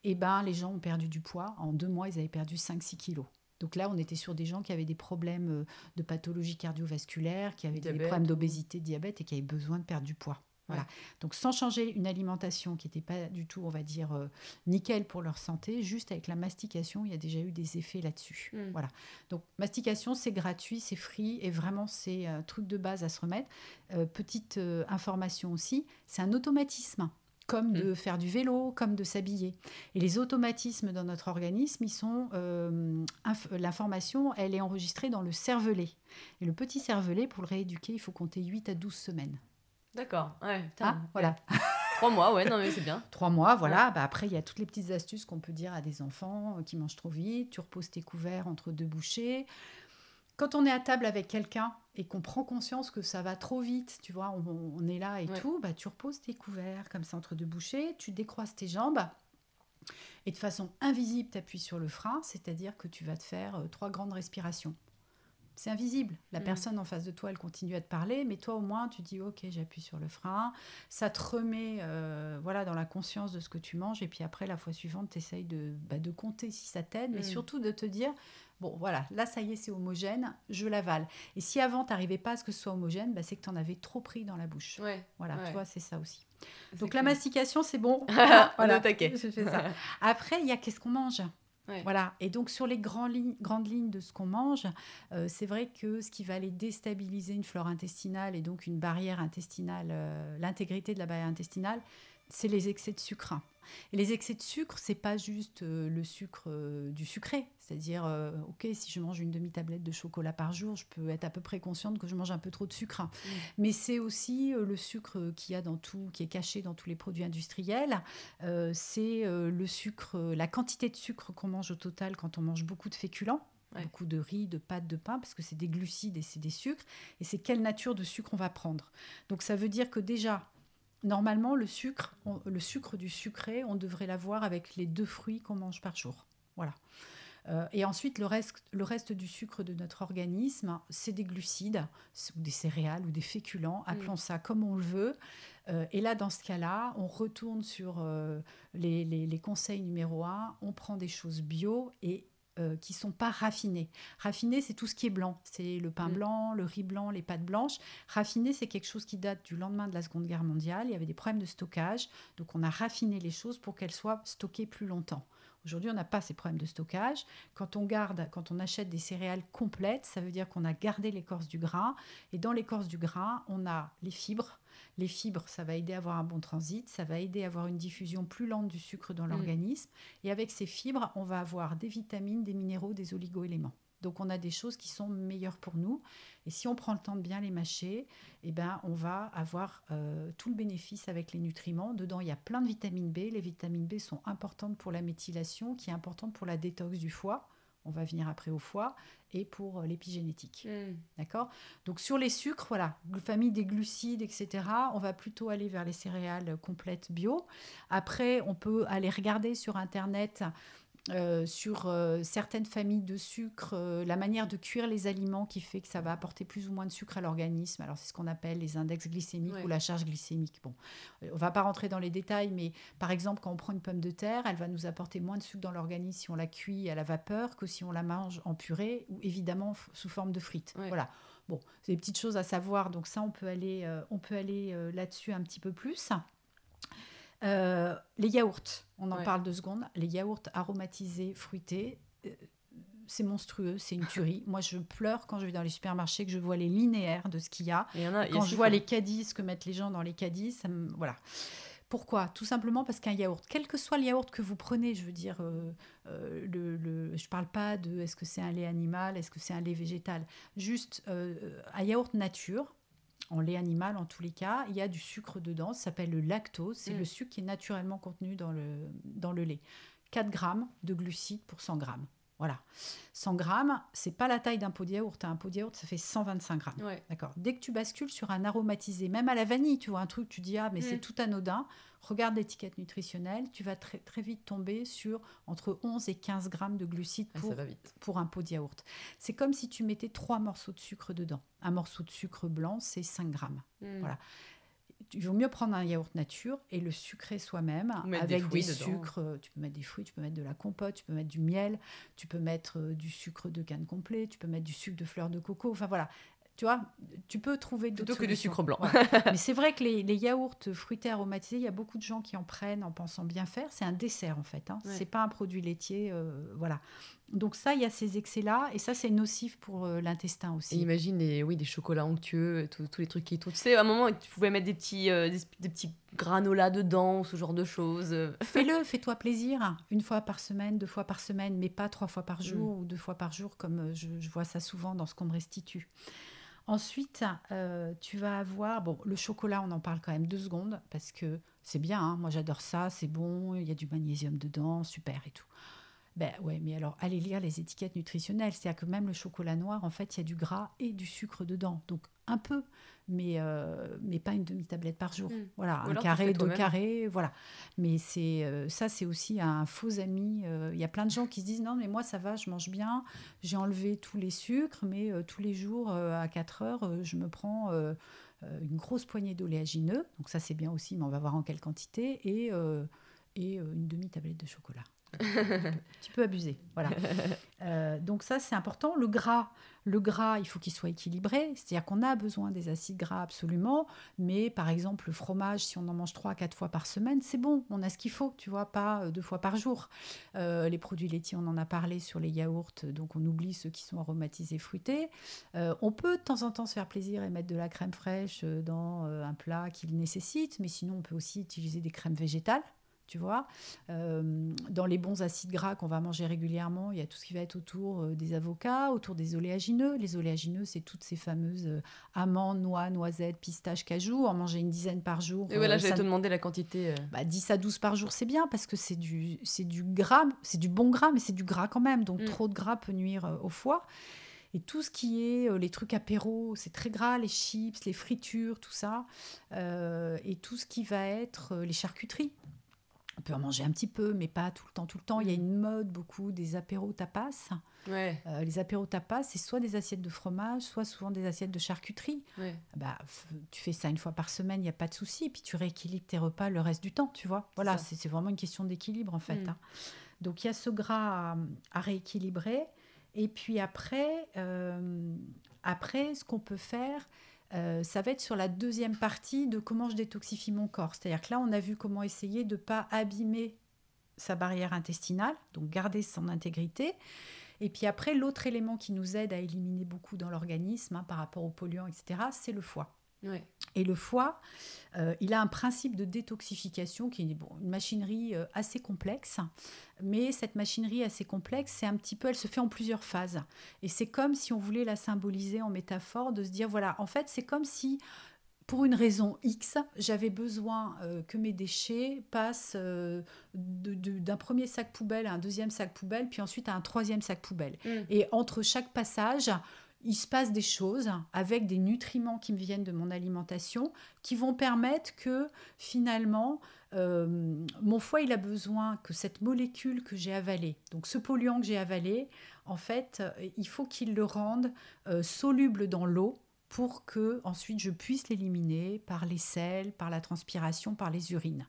Et ben, les gens ont perdu du poids. En deux mois, ils avaient perdu 5-6 kilos. Donc là, on était sur des gens qui avaient des problèmes euh, de pathologie cardiovasculaire, qui avaient des problèmes d'obésité, de diabète et qui avaient besoin de perdre du poids. Voilà. Donc sans changer une alimentation qui n'était pas du tout, on va dire, euh, nickel pour leur santé, juste avec la mastication, il y a déjà eu des effets là-dessus. Mm. Voilà. Donc mastication, c'est gratuit, c'est free et vraiment c'est un truc de base à se remettre. Euh, petite euh, information aussi, c'est un automatisme comme de faire du vélo, comme de s'habiller. Et les automatismes dans notre organisme, ils sont euh, inf- l'information, elle est enregistrée dans le cervelet. Et le petit cervelet, pour le rééduquer, il faut compter 8 à 12 semaines. D'accord. Ouais. Ah, voilà. [laughs] Trois mois, ouais, non mais c'est bien. [laughs] Trois mois, voilà. Bah après, il y a toutes les petites astuces qu'on peut dire à des enfants euh, qui mangent trop vite. Tu reposes tes couverts entre deux bouchées. Quand on est à table avec quelqu'un et qu'on prend conscience que ça va trop vite, tu vois, on, on est là et Ouais. tout, bah, tu reposes tes couverts comme ça entre deux bouchées, tu décroises tes jambes et de façon invisible, tu appuies sur le frein, c'est-à-dire que tu vas te faire euh, trois grandes respirations. C'est invisible. La Mhm. personne en face de toi, elle continue à te parler, mais toi au moins, tu dis ok, j'appuie sur le frein. Ça te remet euh, voilà, dans la conscience de ce que tu manges. Et puis après, la fois suivante, tu essayes de, bah, de compter si ça t'aide, mais Mhm. surtout de te dire bon, voilà, là, ça y est, c'est homogène, je l'avale. Et si avant, tu n'arrivais pas à ce que ce soit homogène, bah, c'est que tu en avais trop pris dans la bouche. Ouais. Voilà, Ouais. tu vois, c'est ça aussi. Donc la mastication, c'est bon. [laughs] voilà. Voilà. taquet. Je fais ça. Après, il y a qu'est-ce qu'on mange? Voilà. Et donc, sur les grandes lignes de ce qu'on mange, euh, c'est vrai que ce qui va aller déstabiliser une flore intestinale et donc une barrière intestinale, euh, l'intégrité de la barrière intestinale, c'est les excès de sucre. Et les excès de sucre, c'est pas juste euh, le sucre du sucré. C'est-à-dire, euh, ok, si je mange une demi-tablette de chocolat par jour, je peux être à peu près consciente que je mange un peu trop de sucre. Mais c'est aussi euh, le sucre qu'il y a dans tout, qui est caché dans tous les produits industriels. Euh, c'est euh, le sucre, euh, la quantité de sucre qu'on mange au total quand on mange beaucoup de féculents. Ouais. Beaucoup de riz, de pâtes, de pain, parce que c'est des glucides et c'est des sucres. Et c'est quelle nature de sucre on va prendre. Donc ça veut dire que déjà, normalement, le sucre, on- le sucre du sucré, on devrait l'avoir avec les deux fruits qu'on mange par jour. Voilà. Euh, et ensuite, le reste, le reste du sucre de notre organisme, c'est des glucides, ou des céréales, ou des féculents, appelons ça comme on le veut. Euh, et là, dans ce cas-là, on retourne sur euh, les, les- les conseils numéro un, on prend des choses bio et euh, qui sont pas raffinés. Raffiné, c'est tout ce qui est blanc. C'est le pain Mm. blanc, le riz blanc, les pâtes blanches. Raffiné, c'est quelque chose qui date du lendemain de la Seconde Guerre mondiale. Il y avait des problèmes de stockage. Donc, on a raffiné les choses pour qu'elles soient stockées plus longtemps. Aujourd'hui, on n'a pas ces problèmes de stockage. Quand on garde, quand on achète des céréales complètes, ça veut dire qu'on a gardé l'écorce du grain. Et dans l'écorce du grain, on a les fibres. Les fibres, ça va aider à avoir un bon transit, ça va aider à avoir une diffusion plus lente du sucre dans l'organisme. Et avec ces fibres, on va avoir des vitamines, des minéraux, des oligo-éléments. Donc on a des choses qui sont meilleures pour nous. Et si on prend le temps de bien les mâcher, eh ben, on va avoir euh, tout le bénéfice avec les nutriments. Dedans, il y a plein de vitamines B. Les vitamines B sont importantes pour la méthylation, qui est importante pour la détox du foie. On va venir après au foie et pour euh, l'épigénétique. Mm. D'accord? Donc sur les sucres, voilà, famille des glucides, etc., on va plutôt aller vers les céréales complètes bio. Après, on peut aller regarder sur Internet euh, sur euh, certaines familles de sucre, euh, la manière de cuire les aliments qui fait que ça va apporter plus ou moins de sucre à l'organisme. Alors c'est ce qu'on appelle les index glycémiques Ouais. ou la charge glycémique. Bon, on va pas rentrer dans les détails, mais par exemple quand on prend une pomme de terre, elle va nous apporter moins de sucre dans l'organisme si on la cuit à la vapeur que si on la mange en purée ou évidemment sous forme de frites. Ouais. Voilà. Bon, c'est des petites choses à savoir, donc ça on peut aller, on peut aller là-dessus un petit peu plus. Euh, les yaourts, on en Ouais. parle deux secondes. Les yaourts aromatisés, fruités, euh, c'est monstrueux, c'est une tuerie. Moi, je pleure quand je vais dans les supermarchés, que je vois les linéaires de ce qu'il y a. Il y en a, il y a Quand je vois les caddies, ce que mettent les gens dans les caddies, ça me... Voilà. Pourquoi? Tout simplement parce qu'un yaourt, quel que soit le yaourt que vous prenez, je veux dire, euh, euh, le, le- je ne parle pas de est-ce que c'est un lait animal, est-ce que c'est un lait végétal. Juste euh, un yaourt nature, en lait animal en tous les cas, il y a du sucre dedans, ça s'appelle le lactose, c'est Mm. le sucre qui est naturellement contenu dans le, dans le lait. 4 grammes de glucides pour 100 grammes. Voilà. 100 grammes, c'est pas la taille d'un pot de yaourt. Un pot de yaourt, ça fait 125 grammes. Ouais. D'accord. Dès que tu bascules sur un aromatisé, même à la vanille, tu vois un truc, tu dis ah mais c'est Mm. tout anodin. Regarde l'étiquette nutritionnelle, tu vas très, très vite tomber sur entre 11 et 15 grammes de glucides Ah, pour un pot de yaourt. C'est comme si tu mettais trois morceaux de sucre dedans. Un morceau de sucre blanc, c'est 5 grammes. Mm. Voilà. Il vaut mieux prendre un yaourt nature et le sucrer soi-même des avec des, dedans. sucres. euh, Tu peux mettre des fruits, tu peux mettre de la compote, tu peux mettre du miel, tu peux mettre euh, du sucre de canne complet, tu peux mettre du sucre de fleur de coco. Enfin voilà, tu vois, tu peux trouver d'autres Plutôt que du sucre blanc. [laughs] Mais c'est vrai que les, les yaourts fruités aromatisés, il y a beaucoup de gens qui en prennent en pensant bien faire. C'est un dessert en fait. Hein. Ouais. C'est pas un produit laitier, euh, voilà. Donc ça, il y a ces excès-là et ça, c'est nocif pour euh, l'intestin Et aussi. imagine les, oui, des chocolats onctueux, tous les trucs qui... Tu sais, à un moment, tu pouvais mettre des petits, euh, des, des petits granolas dedans, ce genre de choses. [laughs] Fais-le, fais-toi plaisir. Une fois par semaine, deux fois par semaine, mais pas trois fois par jour ou deux fois par jour, comme euh, je, je vois ça souvent dans ce qu'on me restitue. Ensuite, euh, tu vas avoir, bon, le chocolat, on en parle quand même deux secondes, parce que c'est bien, hein, moi j'adore ça, c'est bon, il y a du magnésium dedans, super et tout. Ben ouais, mais alors allez lire les étiquettes nutritionnelles, c'est-à-dire que même le chocolat noir, en fait, il y a du gras et du sucre dedans, donc un peu, mais, euh, mais pas une demi-tablette par jour. Mm. Voilà, Ou un carré, deux carrés, voilà. Mais c'est euh, ça, c'est aussi un faux ami. euh, Il y a plein de gens qui se disent non, mais moi ça va, je mange bien, j'ai enlevé tous les sucres, mais tous les jours à 4 heures, je me prends une grosse poignée d'oléagineux. Donc ça c'est bien aussi, mais on va voir en quelle quantité et et une demi tablette de chocolat. [laughs] tu peux abuser, voilà. [laughs] Euh, donc ça c'est important. Le gras, le gras, il faut qu'il soit équilibré, c'est-à-dire qu'on a besoin des acides gras absolument, mais par exemple le fromage, si on en mange 3 à 4 fois par semaine, c'est bon, on a ce qu'il faut, tu vois, pas euh, deux fois par jour. Euh, les produits laitiers, on en a parlé sur les yaourts, donc on oublie ceux qui sont aromatisés fruités. Euh, on peut de temps en temps se faire plaisir et mettre de la crème fraîche dans un plat qu'il nécessite, mais sinon on peut aussi utiliser des crèmes végétales. Tu vois, Euh, dans les bons acides gras qu'on va manger régulièrement, il y a tout ce qui va être autour euh, des avocats, autour des oléagineux. Les oléagineux, c'est toutes ces fameuses euh, amandes, noix, noisettes, pistaches, cajou. En manger une dizaine par jour. Et voilà, euh, j'allais te demander la quantité. euh. bah, 10 à 12 par jour, c'est bien parce que c'est du, c'est du gras, c'est du bon gras, mais c'est du gras quand même. Donc Mm. trop de gras peut nuire au foie. Et tout ce qui est euh, les trucs apéros, c'est très gras, les chips, les fritures, tout ça. Euh, et tout ce qui va être euh, les charcuteries. On peut en manger un petit peu, mais pas tout le temps, tout le temps. Il y a une mode beaucoup des apéros tapas. Ouais, Euh, les apéros tapas, c'est soit des assiettes de fromage, soit souvent des assiettes de charcuterie. ouais. Bah, tu fais ça une fois par semaine, il n'y a pas de souci. Puis tu rééquilibres tes repas le reste du temps, tu vois. Voilà, c'est vraiment une question d'équilibre en fait. Mm. hein. Donc il y a ce gras à, rééquilibrer. Et puis après, euh, après ce qu'on peut faire, euh, ça va être sur la deuxième partie de comment je détoxifie mon corps. C'est-à-dire que là, on a vu comment essayer de ne pas abîmer sa barrière intestinale, donc garder son intégrité. Et puis après, l'autre élément qui nous aide à éliminer beaucoup dans l'organisme hein, par rapport aux polluants, etc., c'est le foie. Et le foie, euh, il a un principe de détoxification qui est une machinerie euh, assez complexe. Mais cette machinerie assez complexe, c'est un petit peu, elle se fait en plusieurs phases. Et c'est comme si on voulait la symboliser en métaphore, de se dire, voilà, en fait, c'est comme si pour une raison X, j'avais besoin euh, que mes déchets passent d'un premier sac poubelle à un deuxième sac poubelle, puis ensuite à un troisième sac poubelle. Mm. Et entre chaque passage, il se passe des choses avec des nutriments qui me viennent de mon alimentation qui vont permettre que finalement euh, mon foie il a besoin que cette molécule que j'ai avalée, donc ce polluant que j'ai avalé, en fait, euh, il faut qu'il le rende euh, soluble dans l'eau pour que ensuite je puisse l'éliminer par les sels, par la transpiration, par les urines.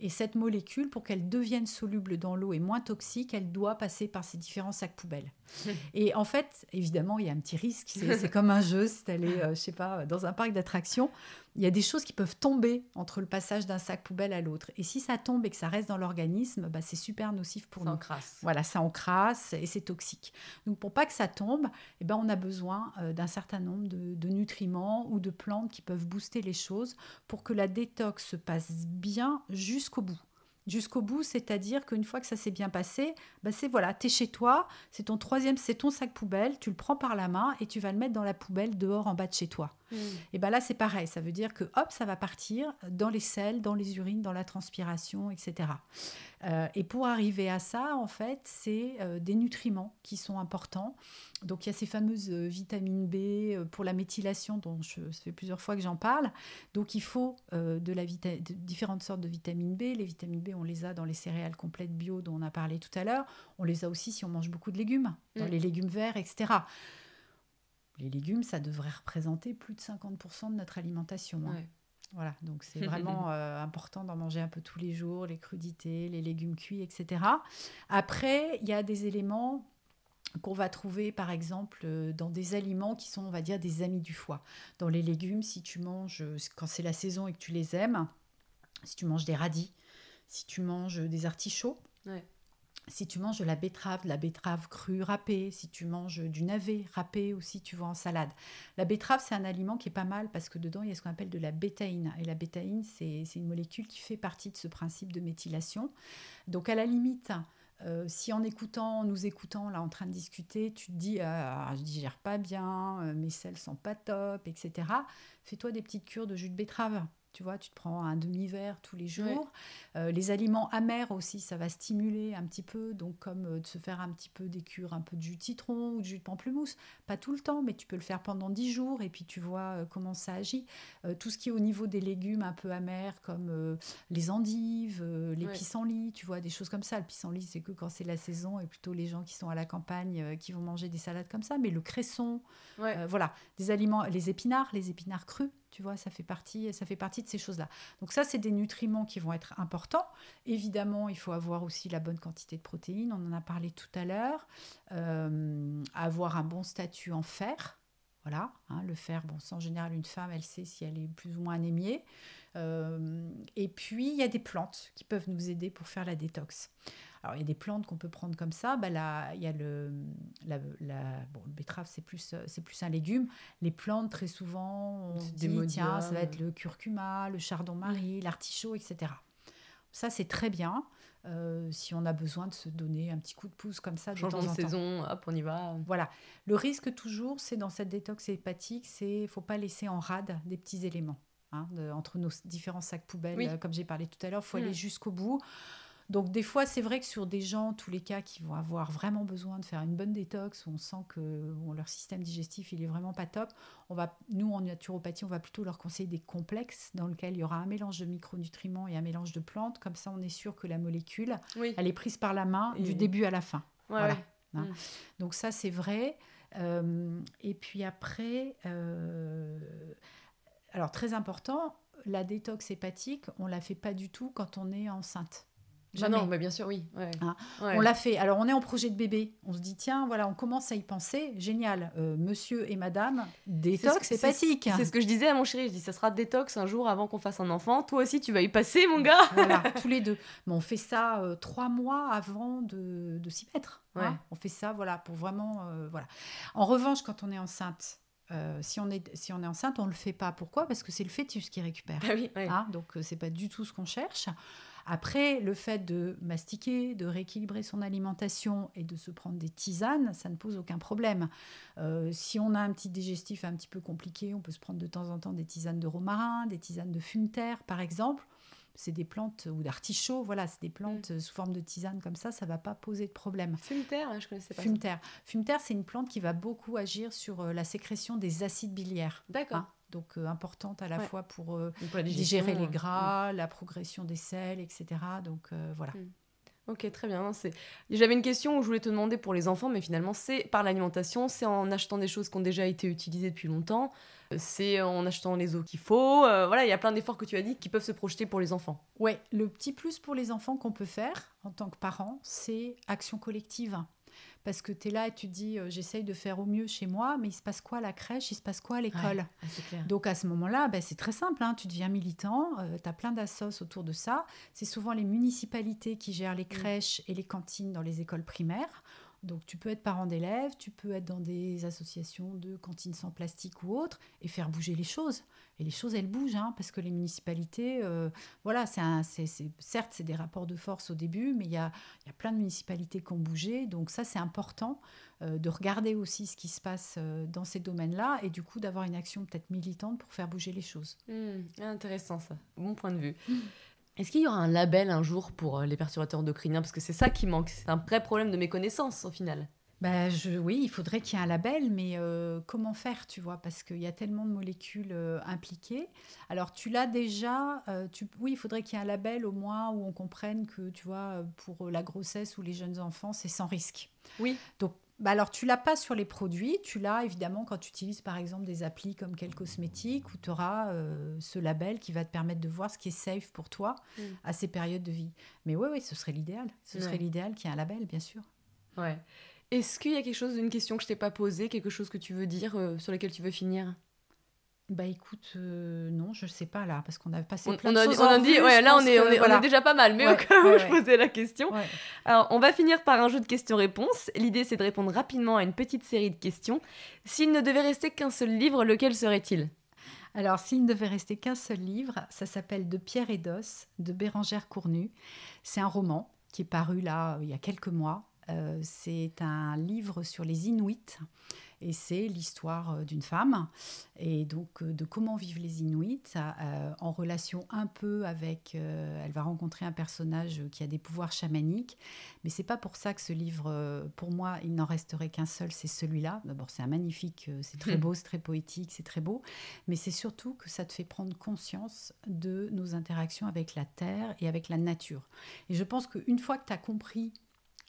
Et cette molécule, pour qu'elle devienne soluble dans l'eau et moins toxique, elle doit passer par ces différents sacs poubelles. [laughs] et en fait, évidemment, il y a un petit risque. C'est comme un jeu, c'est aller, euh, je sais pas, dans un parc d'attractions il y a des choses qui peuvent tomber entre le passage d'un sac poubelle à l'autre. Et si ça tombe et que ça reste dans l'organisme, bah, c'est super nocif pour ça nous. Encrasse. Voilà, ça encrasse et c'est toxique. Donc pour pas que ça tombe, eh ben, on a besoin euh, d'un certain nombre de, de, nutriments ou de plantes qui peuvent booster les choses pour que la détox se passe bien jusqu'au bout jusqu'au bout, c'est-à-dire qu'une fois que ça s'est bien passé, bah c'est voilà, tu es chez toi, c'est ton troisième, c'est ton sac poubelle, tu le prends par la main et tu vas le mettre dans la poubelle dehors en bas de chez toi. Mmh. Et bien là, c'est pareil, ça veut dire que hop, ça va partir dans les selles, dans les urines, dans la transpiration, etc. Euh, et pour arriver à ça, en fait, c'est euh, des nutriments qui sont importants. Donc il y a ces fameuses euh, vitamines B pour la méthylation dont je, ça fait plusieurs fois que j'en parle. Donc il faut de la différentes sortes de vitamines B. Les vitamines B, on les a dans les céréales complètes bio dont on a parlé tout à l'heure. On les a aussi si on mange beaucoup de légumes, dans mm. les légumes verts, etc. Les légumes, ça devrait représenter plus de 50% de notre alimentation. Hein. Voilà, donc c'est [laughs] vraiment euh, important d'en manger un peu tous les jours, les crudités, les légumes cuits, etc. Après, il y a des éléments qu'on va trouver par exemple euh, dans des aliments qui sont, on va dire, des amis du foie. Dans les légumes, si tu manges, quand c'est la saison et que tu les aimes, si tu manges des radis, si tu manges des artichauts, si tu manges de la betterave, de la betterave crue râpée, si tu manges du navet râpé aussi, tu vois en salade. La betterave, c'est un aliment qui est pas mal parce que dedans, il y a ce qu'on appelle de la bétaïne. Et la bétaïne, c'est une molécule qui fait partie de ce principe de méthylation. Donc, à la limite, euh, si en écoutant, nous écoutant, là en train de discuter, tu te dis ah, je digère pas bien, euh, mes selles sont pas top, etc. Fais-toi des petites cures de jus de betterave. Tu vois, tu te prends un demi-verre tous les jours. Euh, les aliments amers aussi, ça va stimuler un petit peu. Donc, comme euh, de se faire un petit peu des cures, un peu de jus de citron ou de jus de pamplemousse. Pas tout le temps, mais tu peux le faire pendant 10 jours et puis tu vois euh, comment ça agit. tout ce qui est au niveau des légumes un peu amers, comme les endives, les pissenlits, tu vois, des choses comme ça. Le pissenlit, c'est que quand c'est la saison et plutôt les gens qui sont à la campagne qui vont manger des salades comme ça. Mais le cresson, voilà, des aliments, les épinards, les épinards crus tu vois, ça fait partie, ça fait partie de ces choses-là. Donc ça, c'est des nutriments qui vont être importants. Évidemment, il faut avoir aussi la bonne quantité de protéines. On en a parlé tout à l'heure. Euh, avoir un bon statut en fer. Voilà, hein, le fer, bon, en général, une femme, elle sait si elle est plus ou moins anémiée. Euh, et puis, il y a des plantes qui peuvent nous aider pour faire la détox. Alors, il y a des plantes qu'on peut prendre comme ça. Bah, là, il y a le, la, bon, le betterave, c'est plus, c'est plus un légume. Les plantes, très souvent, on dit, tiens, ça va être le curcuma, le chardon-marie, l'artichaut, etc. Ça, c'est très bien. Euh, si on a besoin de se donner un petit coup de pouce comme ça de temps en de saison, hop, on y va. Voilà. Le risque toujours, c'est dans cette détox hépatique, c'est faut pas laisser en rade des petits éléments. Hein, entre nos différents sacs poubelles, euh, comme j'ai parlé tout à l'heure, il faut aller mm. jusqu'au bout. Donc des fois, c'est vrai que sur des gens, tous les cas qui vont avoir vraiment besoin de faire une bonne détox, où on sent que leur système digestif il est vraiment pas top, on va, nous en naturopathie, on va plutôt leur conseiller des complexes dans lesquels il y aura un mélange de micronutriments et un mélange de plantes. Comme ça, on est sûr que la molécule, elle est prise par la main du début à la fin. voilà. Hein. Mm. Donc ça, c'est vrai. Euh, et puis après, euh, alors très important, la détox hépatique, on la fait pas du tout quand on est enceinte. Bah non, mais bien sûr, oui. Ouais. Hein, Ouais. On l'a fait. Alors, on est en projet de bébé. On se dit, tiens, voilà, on commence à y penser. Génial. Euh, monsieur et madame, détox C'est- hépatique. C'est ce que je disais à mon chéri. Je dis, ça sera détox un jour avant qu'on fasse un enfant. Toi aussi, tu vas y passer, mon gars. Voilà, [laughs] tous les deux. Mais on fait ça euh, trois mois avant de, de s'y mettre. hein. On fait ça, voilà, pour vraiment, euh, voilà. En revanche, quand on est enceinte, euh, si, on est, si on est enceinte, on le fait pas. Pourquoi? Parce que c'est le fœtus qui récupère. Ah oui, ouais. Hein, donc, c'est pas du tout ce qu'on cherche. Après, le fait de mastiquer, de rééquilibrer son alimentation et de se prendre des tisanes, ça ne pose aucun problème. Euh, si on a un petit digestif un petit peu compliqué, on peut se prendre de temps en temps des tisanes de romarin, des tisanes de fume terre, par exemple. C'est des plantes ou d'artichaut, voilà, c'est des plantes euh, sous forme de tisane comme ça, ça va pas poser de problème. Fume-terre, hein, je connaissais pas. Fume-terre. Fume-terre, c'est une plante qui va beaucoup agir sur euh, la sécrétion des acides biliaires. D'accord. hein. Donc euh, importante à la Ouais. fois pour euh, Donc, pour la digestion, digérer les euh, gras, la progression des sels, etc. Donc euh, voilà. Ok, très bien. J'avais une question où je voulais te demander pour les enfants, mais finalement, c'est par l'alimentation, c'est en achetant des choses qui ont déjà été utilisées depuis longtemps, euh, c'est en achetant les eaux qu'il faut. voilà, il y a plein d'efforts que tu as dit qui peuvent se projeter pour les enfants. Ouais, le petit plus pour les enfants qu'on peut faire en tant que parents, c'est action collective. Parce que tu es là et tu te dis, euh, j'essaye de faire au mieux chez moi, mais il se passe quoi à la crèche Il se passe quoi à l'école. Donc à ce moment-là, ben, c'est très simple, hein, tu deviens militant, tu as plein d'assos autour de ça. C'est souvent les municipalités qui gèrent les crèches et les cantines dans les écoles primaires. Donc tu peux être parent d'élèves, tu peux être dans des associations de cantines sans plastique ou autres et faire bouger les choses. Et les choses, elles bougent, hein, parce que les municipalités, euh, voilà, c'est certes, c'est des rapports de force au début, mais il y a, il y a plein de municipalités qui ont bougé. Donc ça, c'est important euh, de regarder aussi ce qui se passe euh, dans ces domaines-là et du coup d'avoir une action peut-être militante pour faire bouger les choses. Hmm, intéressant ça. Bon point de vue. [laughs] Est-ce qu'il y aura un label un jour pour euh, les perturbateurs endocriniens? Parce que c'est ça qui manque. C'est un vrai problème de méconnaissance au final. Bah, je, oui, il faudrait qu'il y ait un label, mais euh, comment faire, tu vois, parce qu'il y a tellement de molécules euh, impliquées. Alors, tu l'as déjà, euh, tu, oui, il faudrait qu'il y ait un label au moins où on comprenne que, tu vois, pour la grossesse ou les jeunes enfants, c'est sans risque. Oui. Donc, bah alors, tu l'as pas sur les produits, tu l'as évidemment quand tu utilises par exemple des applis comme Quel Cosmétique, où tu auras euh, ce label qui va te permettre de voir ce qui est safe pour toi Mm. à ces périodes de vie. Mais oui, oui, ce serait l'idéal. Ce serait l'idéal qu'il y ait un label, bien sûr. Ouais. Est-ce qu'il y a quelque chose, une question que je t'ai pas posée, quelque chose que tu veux dire, euh, sur lequel tu veux finir? Bah écoute, euh, non, je sais pas là, parce qu'on a passé on, plein on de a, choses on a en dit, revue, ouais, là on est, que, on, est, on voilà. est déjà pas mal, mais Ouais, au cas où ouais, je posais la question. Alors, on va finir par un jeu de questions-réponses. L'idée, c'est de répondre rapidement à une petite série de questions. S'il ne devait rester qu'un seul livre, lequel serait-il? Alors, s'il ne devait rester qu'un seul livre, ça s'appelle De pierre et d'os de Bérangère Cournu. C'est un roman qui est paru là euh, il y a quelques mois. Euh, c'est un livre sur les Inuits et c'est l'histoire euh, d'une femme et donc euh, de comment vivent les Inuits euh, en relation un peu avec. elle va rencontrer un personnage qui a des pouvoirs chamaniques, mais c'est pas pour ça que ce livre, pour moi, il n'en resterait qu'un seul, c'est celui-là. D'abord, c'est un magnifique, c'est très [laughs] beau, c'est très poétique, c'est très beau, mais c'est surtout que ça te fait prendre conscience de nos interactions avec la terre et avec la nature. Et je pense qu'une fois que tu as compris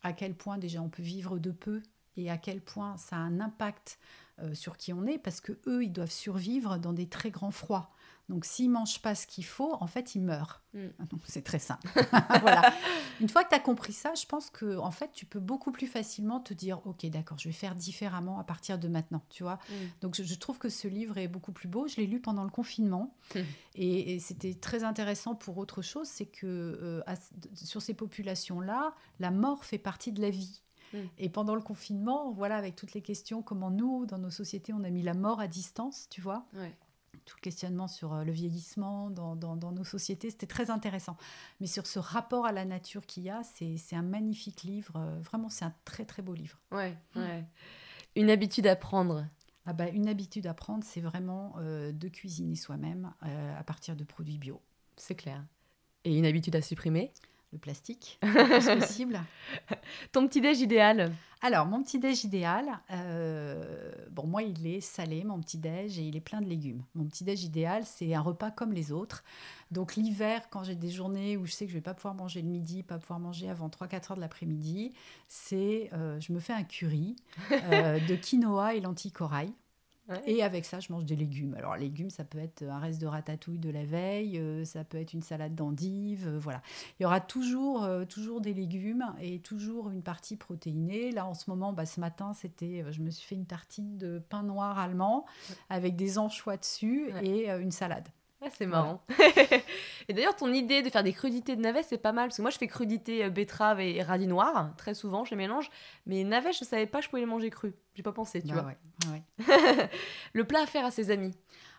à quel point déjà on peut vivre de peu et à quel point ça a un impact euh, sur qui on est, parce que eux, ils doivent survivre dans des très grands froids. Donc s'ils mangent pas ce qu'il faut, en fait, ils meurent. Mm. Donc c'est très simple. [laughs] voilà. Une fois que tu as compris ça, je pense que en fait, tu peux beaucoup plus facilement te dire OK, d'accord, je vais faire différemment à partir de maintenant, tu vois. Donc je, je trouve que ce livre est beaucoup plus beau. Je l'ai lu pendant le confinement [laughs] et, et c'était très intéressant pour autre chose, c'est que euh, à- sur ces populations-là, la mort fait partie de la vie. Et pendant le confinement, voilà, avec toutes les questions, comment nous, dans nos sociétés, on a mis la mort à distance, tu vois Ouais. tout le questionnement sur euh, le vieillissement dans, dans- dans nos sociétés, c'était très intéressant. Mais sur ce rapport à la nature qu'il y a, c'est un magnifique livre. euh, Vraiment, c'est un très très beau livre. Ouais, ouais. Une habitude à prendre. Ah bah, une habitude à prendre, c'est vraiment euh, de cuisiner soi-même euh, à partir de produits bio. C'est clair. Et une habitude à supprimer? Le plastique, le plus [laughs] possible. Ton petit déj idéal Alors, mon petit déj idéal, euh, bon, moi, il est salé, mon petit déj, et il est plein de légumes. Mon petit déj idéal, c'est un repas comme les autres. Donc, l'hiver, quand j'ai des journées où je sais que je vais pas pouvoir manger le midi, pas pouvoir manger avant 3-4 heures de l'après-midi, c'est, euh, je me fais un curry [laughs] euh, de quinoa et lentilles corail. Et avec ça, je mange des légumes. Alors, légumes, ça peut être un reste de ratatouille de la veille, euh, ça peut être une salade d'endive, euh, voilà. Il y aura toujours, euh, toujours des légumes et toujours une partie protéinée. Là, en ce moment, bah, ce matin, c'était, je me suis fait une tartine de pain noir allemand avec des anchois dessus et une salade. Ah, c'est marrant. [laughs] et d'ailleurs, ton idée de faire des crudités de navets, c'est pas mal. Parce que moi, je fais crudité betterave et radis noir, très souvent, je les mélange. Mais navets, je savais pas que je pouvais les manger crus. J'ai pas pensé, tu bah vois. Ouais, [laughs] le plat à faire à ses amis.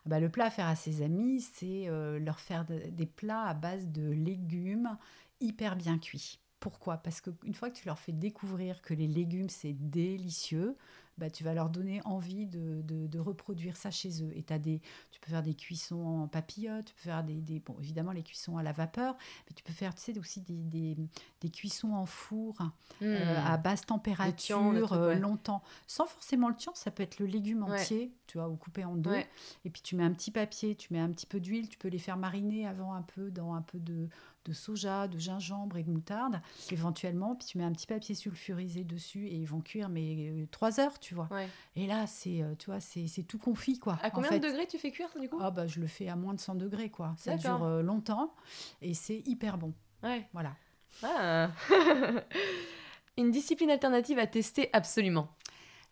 Bah, le plat à faire à ses amis, c'est euh, leur faire des plats à base de légumes hyper bien cuits. Pourquoi? Parce qu'une fois que tu leur fais découvrir que les légumes, c'est délicieux, bah, tu vas leur donner envie de, de, reproduire ça chez eux. Et as des, tu peux faire des cuissons en papillote, tu peux faire des, des, bon, évidemment les cuissons à la vapeur, mais tu peux faire tu sais, aussi des, des, des cuissons en four euh, hmm. à basse température euh, longtemps. Sans forcément le tian, ça peut être le légume entier, tu vois, ou coupé en deux. Et puis tu mets un petit papier, tu mets un petit peu d'huile, tu peux les faire mariner avant un peu dans un peu de de soja, de gingembre et de moutarde, éventuellement. Puis tu mets un petit papier sulfurisé dessus et ils vont cuire, mais euh, trois heures, tu vois. Et là, c'est, euh, tu vois, c'est, tout confit, quoi. À combien de degrés tu fais cuire, du coup? Ah, bah, Je le fais à moins de 100 degrés, quoi. Ça dure euh, longtemps et c'est hyper bon. Ouais. Voilà. Ah. [laughs] Une discipline alternative à tester absolument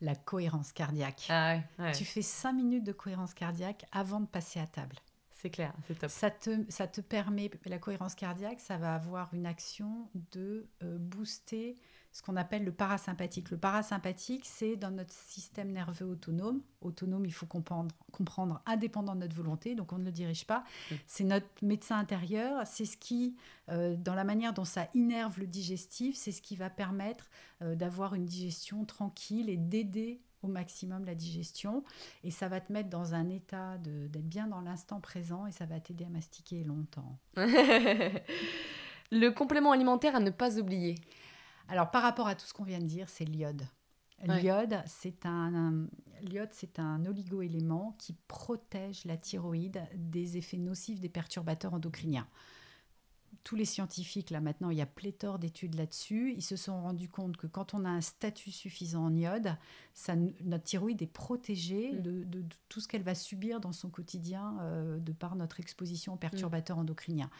la cohérence cardiaque. Ah tu fais cinq minutes de cohérence cardiaque avant de passer à table. C'est clair, c'est top. Ça te, ça te permet, la cohérence cardiaque, ça va avoir une action de euh, booster ce qu'on appelle le parasympathique. Le parasympathique, c'est dans notre système nerveux autonome. Autonome, il faut comprendre, comprendre indépendant de notre volonté, donc on ne le dirige pas. Mm. C'est notre médecin intérieur, c'est ce qui, euh, dans la manière dont ça innerve le digestif, c'est ce qui va permettre euh, d'avoir une digestion tranquille et d'aider au maximum la digestion et ça va te mettre dans un état d'être bien dans l'instant présent et ça va t'aider à mastiquer longtemps. [laughs] le complément alimentaire à ne pas oublier. Alors par rapport à tout ce qu'on vient de dire, c'est l'iode. L'iode, c'est un, l'iode, c'est un oligo-élément qui protège la thyroïde des effets nocifs des perturbateurs endocriniens tous les scientifiques, là maintenant, il y a pléthore d'études là-dessus, ils se sont rendus compte que quand on a un statut suffisant en iode, ça, notre thyroïde est protégée mm. de, tout ce qu'elle va subir dans son quotidien euh, de par notre exposition aux perturbateurs mm. endocriniens.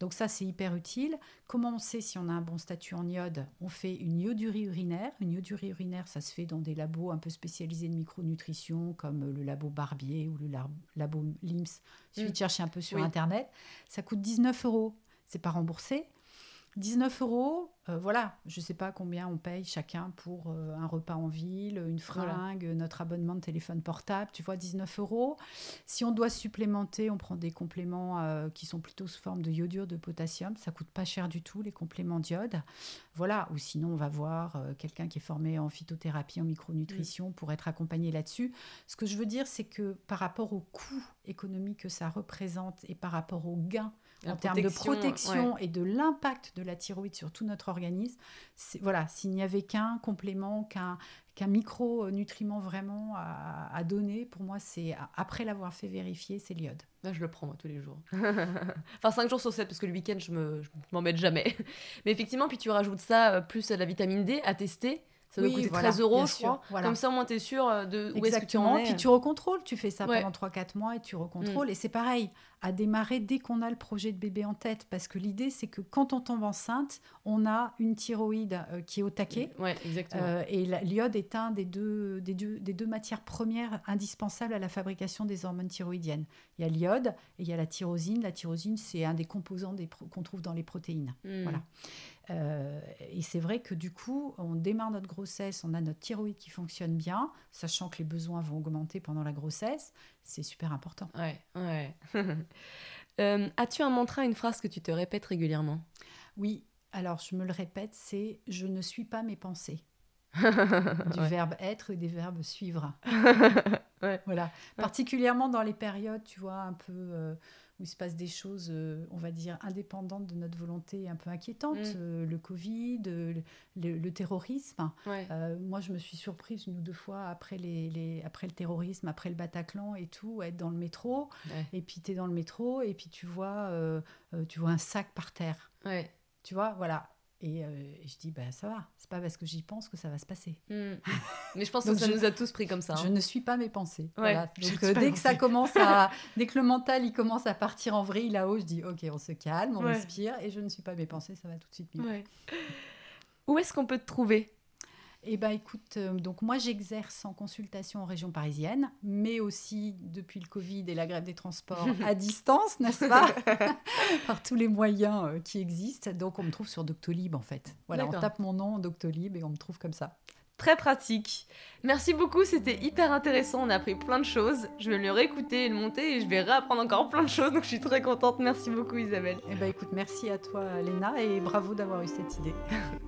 Donc ça, c'est hyper utile. Comment on sait si on a un bon statut en iode? On fait une iodurie urinaire. Une iodurie urinaire, ça se fait dans des labos un peu spécialisés de micronutrition, comme le labo Barbier ou le labo LIMS. Il suffit de mm. chercher un peu sur Internet. Ça coûte 19 euros c'est pas remboursé. 19 euros, euh, voilà, je ne sais pas combien on paye chacun pour euh, un repas en ville, une fringue, notre abonnement de téléphone portable, tu vois, 19 euros. Si on doit supplémenter, on prend des compléments euh, qui sont plutôt sous forme de iodure, de potassium, ça coûte pas cher du tout, les compléments d'iode. Voilà, ou sinon on va voir quelqu'un qui est formé en phytothérapie, en micronutrition, pour être accompagné là-dessus. Ce que je veux dire, c'est que par rapport au coût économique que ça représente et par rapport aux gains en termes de protection et de l'impact de la thyroïde sur tout notre organisme. Voilà, s'il n'y avait qu'un complément, qu'un qu'un micronutriment vraiment à, donner, pour moi, c'est après l'avoir fait vérifier, c'est l'iode. Là, je le prends moi tous les jours. [laughs] enfin, 5 jours sur 7, parce que le week-end, je ne m'embête jamais. [laughs] Mais effectivement, puis tu rajoutes ça, euh, plus la vitamine D à tester. Ça doit coûter 13 euros, je crois. Comme ça, au moins, tu es sûr euh, de où est-ce que tu en es. Puis tu recontrôles. Tu fais ça pendant 3-4 mois et tu recontrôles. Mm. Et c'est pareil, à démarrer dès qu'on a le projet de bébé en tête. Parce que l'idée, c'est que quand on tombe enceinte, on a une thyroïde euh, qui est au taquet. Ouais, exactement. Euh, et l'iode est un des deux, des, deux, des deux matières premières indispensables à la fabrication des hormones thyroïdiennes. Il y a l'iode et il y a la tyrosine. La tyrosine, c'est un des composants qu'on trouve dans les protéines. Mm. Voilà. Euh, et c'est vrai que du coup, on démarre notre grossesse, on a notre thyroïde qui fonctionne bien, sachant que les besoins vont augmenter pendant la grossesse. C'est super important. Ouais, ouais. [laughs] Euh, as-tu un mantra, une phrase que tu te répètes régulièrement? Oui, alors je me le répète, c'est je ne suis pas mes pensées. [laughs] du verbe être et des verbes suivre. [laughs] ouais. Voilà. Particulièrement dans les périodes, tu vois, un peu euh, où il se passe des choses, euh, on va dire, indépendantes de notre volonté, un peu inquiétantes. Mm. Euh, le Covid, euh, le, terrorisme. moi, je me suis surprise une ou deux fois après, les, après le terrorisme, après le Bataclan et tout, être dans le métro. Et puis, tu es dans le métro et puis tu vois, tu vois un sac par terre. Ouais. Tu vois, voilà. Et, euh, et je dis, bah, ça va, c'est pas parce que j'y pense que ça va se passer. Hmm. [laughs] Mais je pense que ça je- nous a tous pris comme ça. hein. Je ne suis pas mes pensées. Ouais, Voilà. Donc euh, dès que ça commence à, [laughs] dès que le mental il commence à partir en vrille là-haut, je dis ok, on se calme, on Ouais. respire et je ne suis pas mes pensées, ça va tout de suite mieux. Ouais. Où est-ce qu'on peut te trouver? Et ben écoute, euh, donc moi j'exerce en consultation en région parisienne, mais aussi depuis le Covid et la grève des transports [laughs] à distance, n'est-ce pas [laughs] Par tous les moyens euh, qui existent. Donc on me trouve sur Doctolib en fait. Voilà, on tape mon nom Doctolib et on me trouve comme ça. Très pratique. Merci beaucoup, c'était hyper intéressant. On a appris plein de choses. Je vais le réécouter et le monter et je vais réapprendre encore plein de choses. Donc je suis très contente. Merci beaucoup, Isabelle. Et ben écoute, merci à toi Léna et bravo d'avoir eu cette idée. [laughs]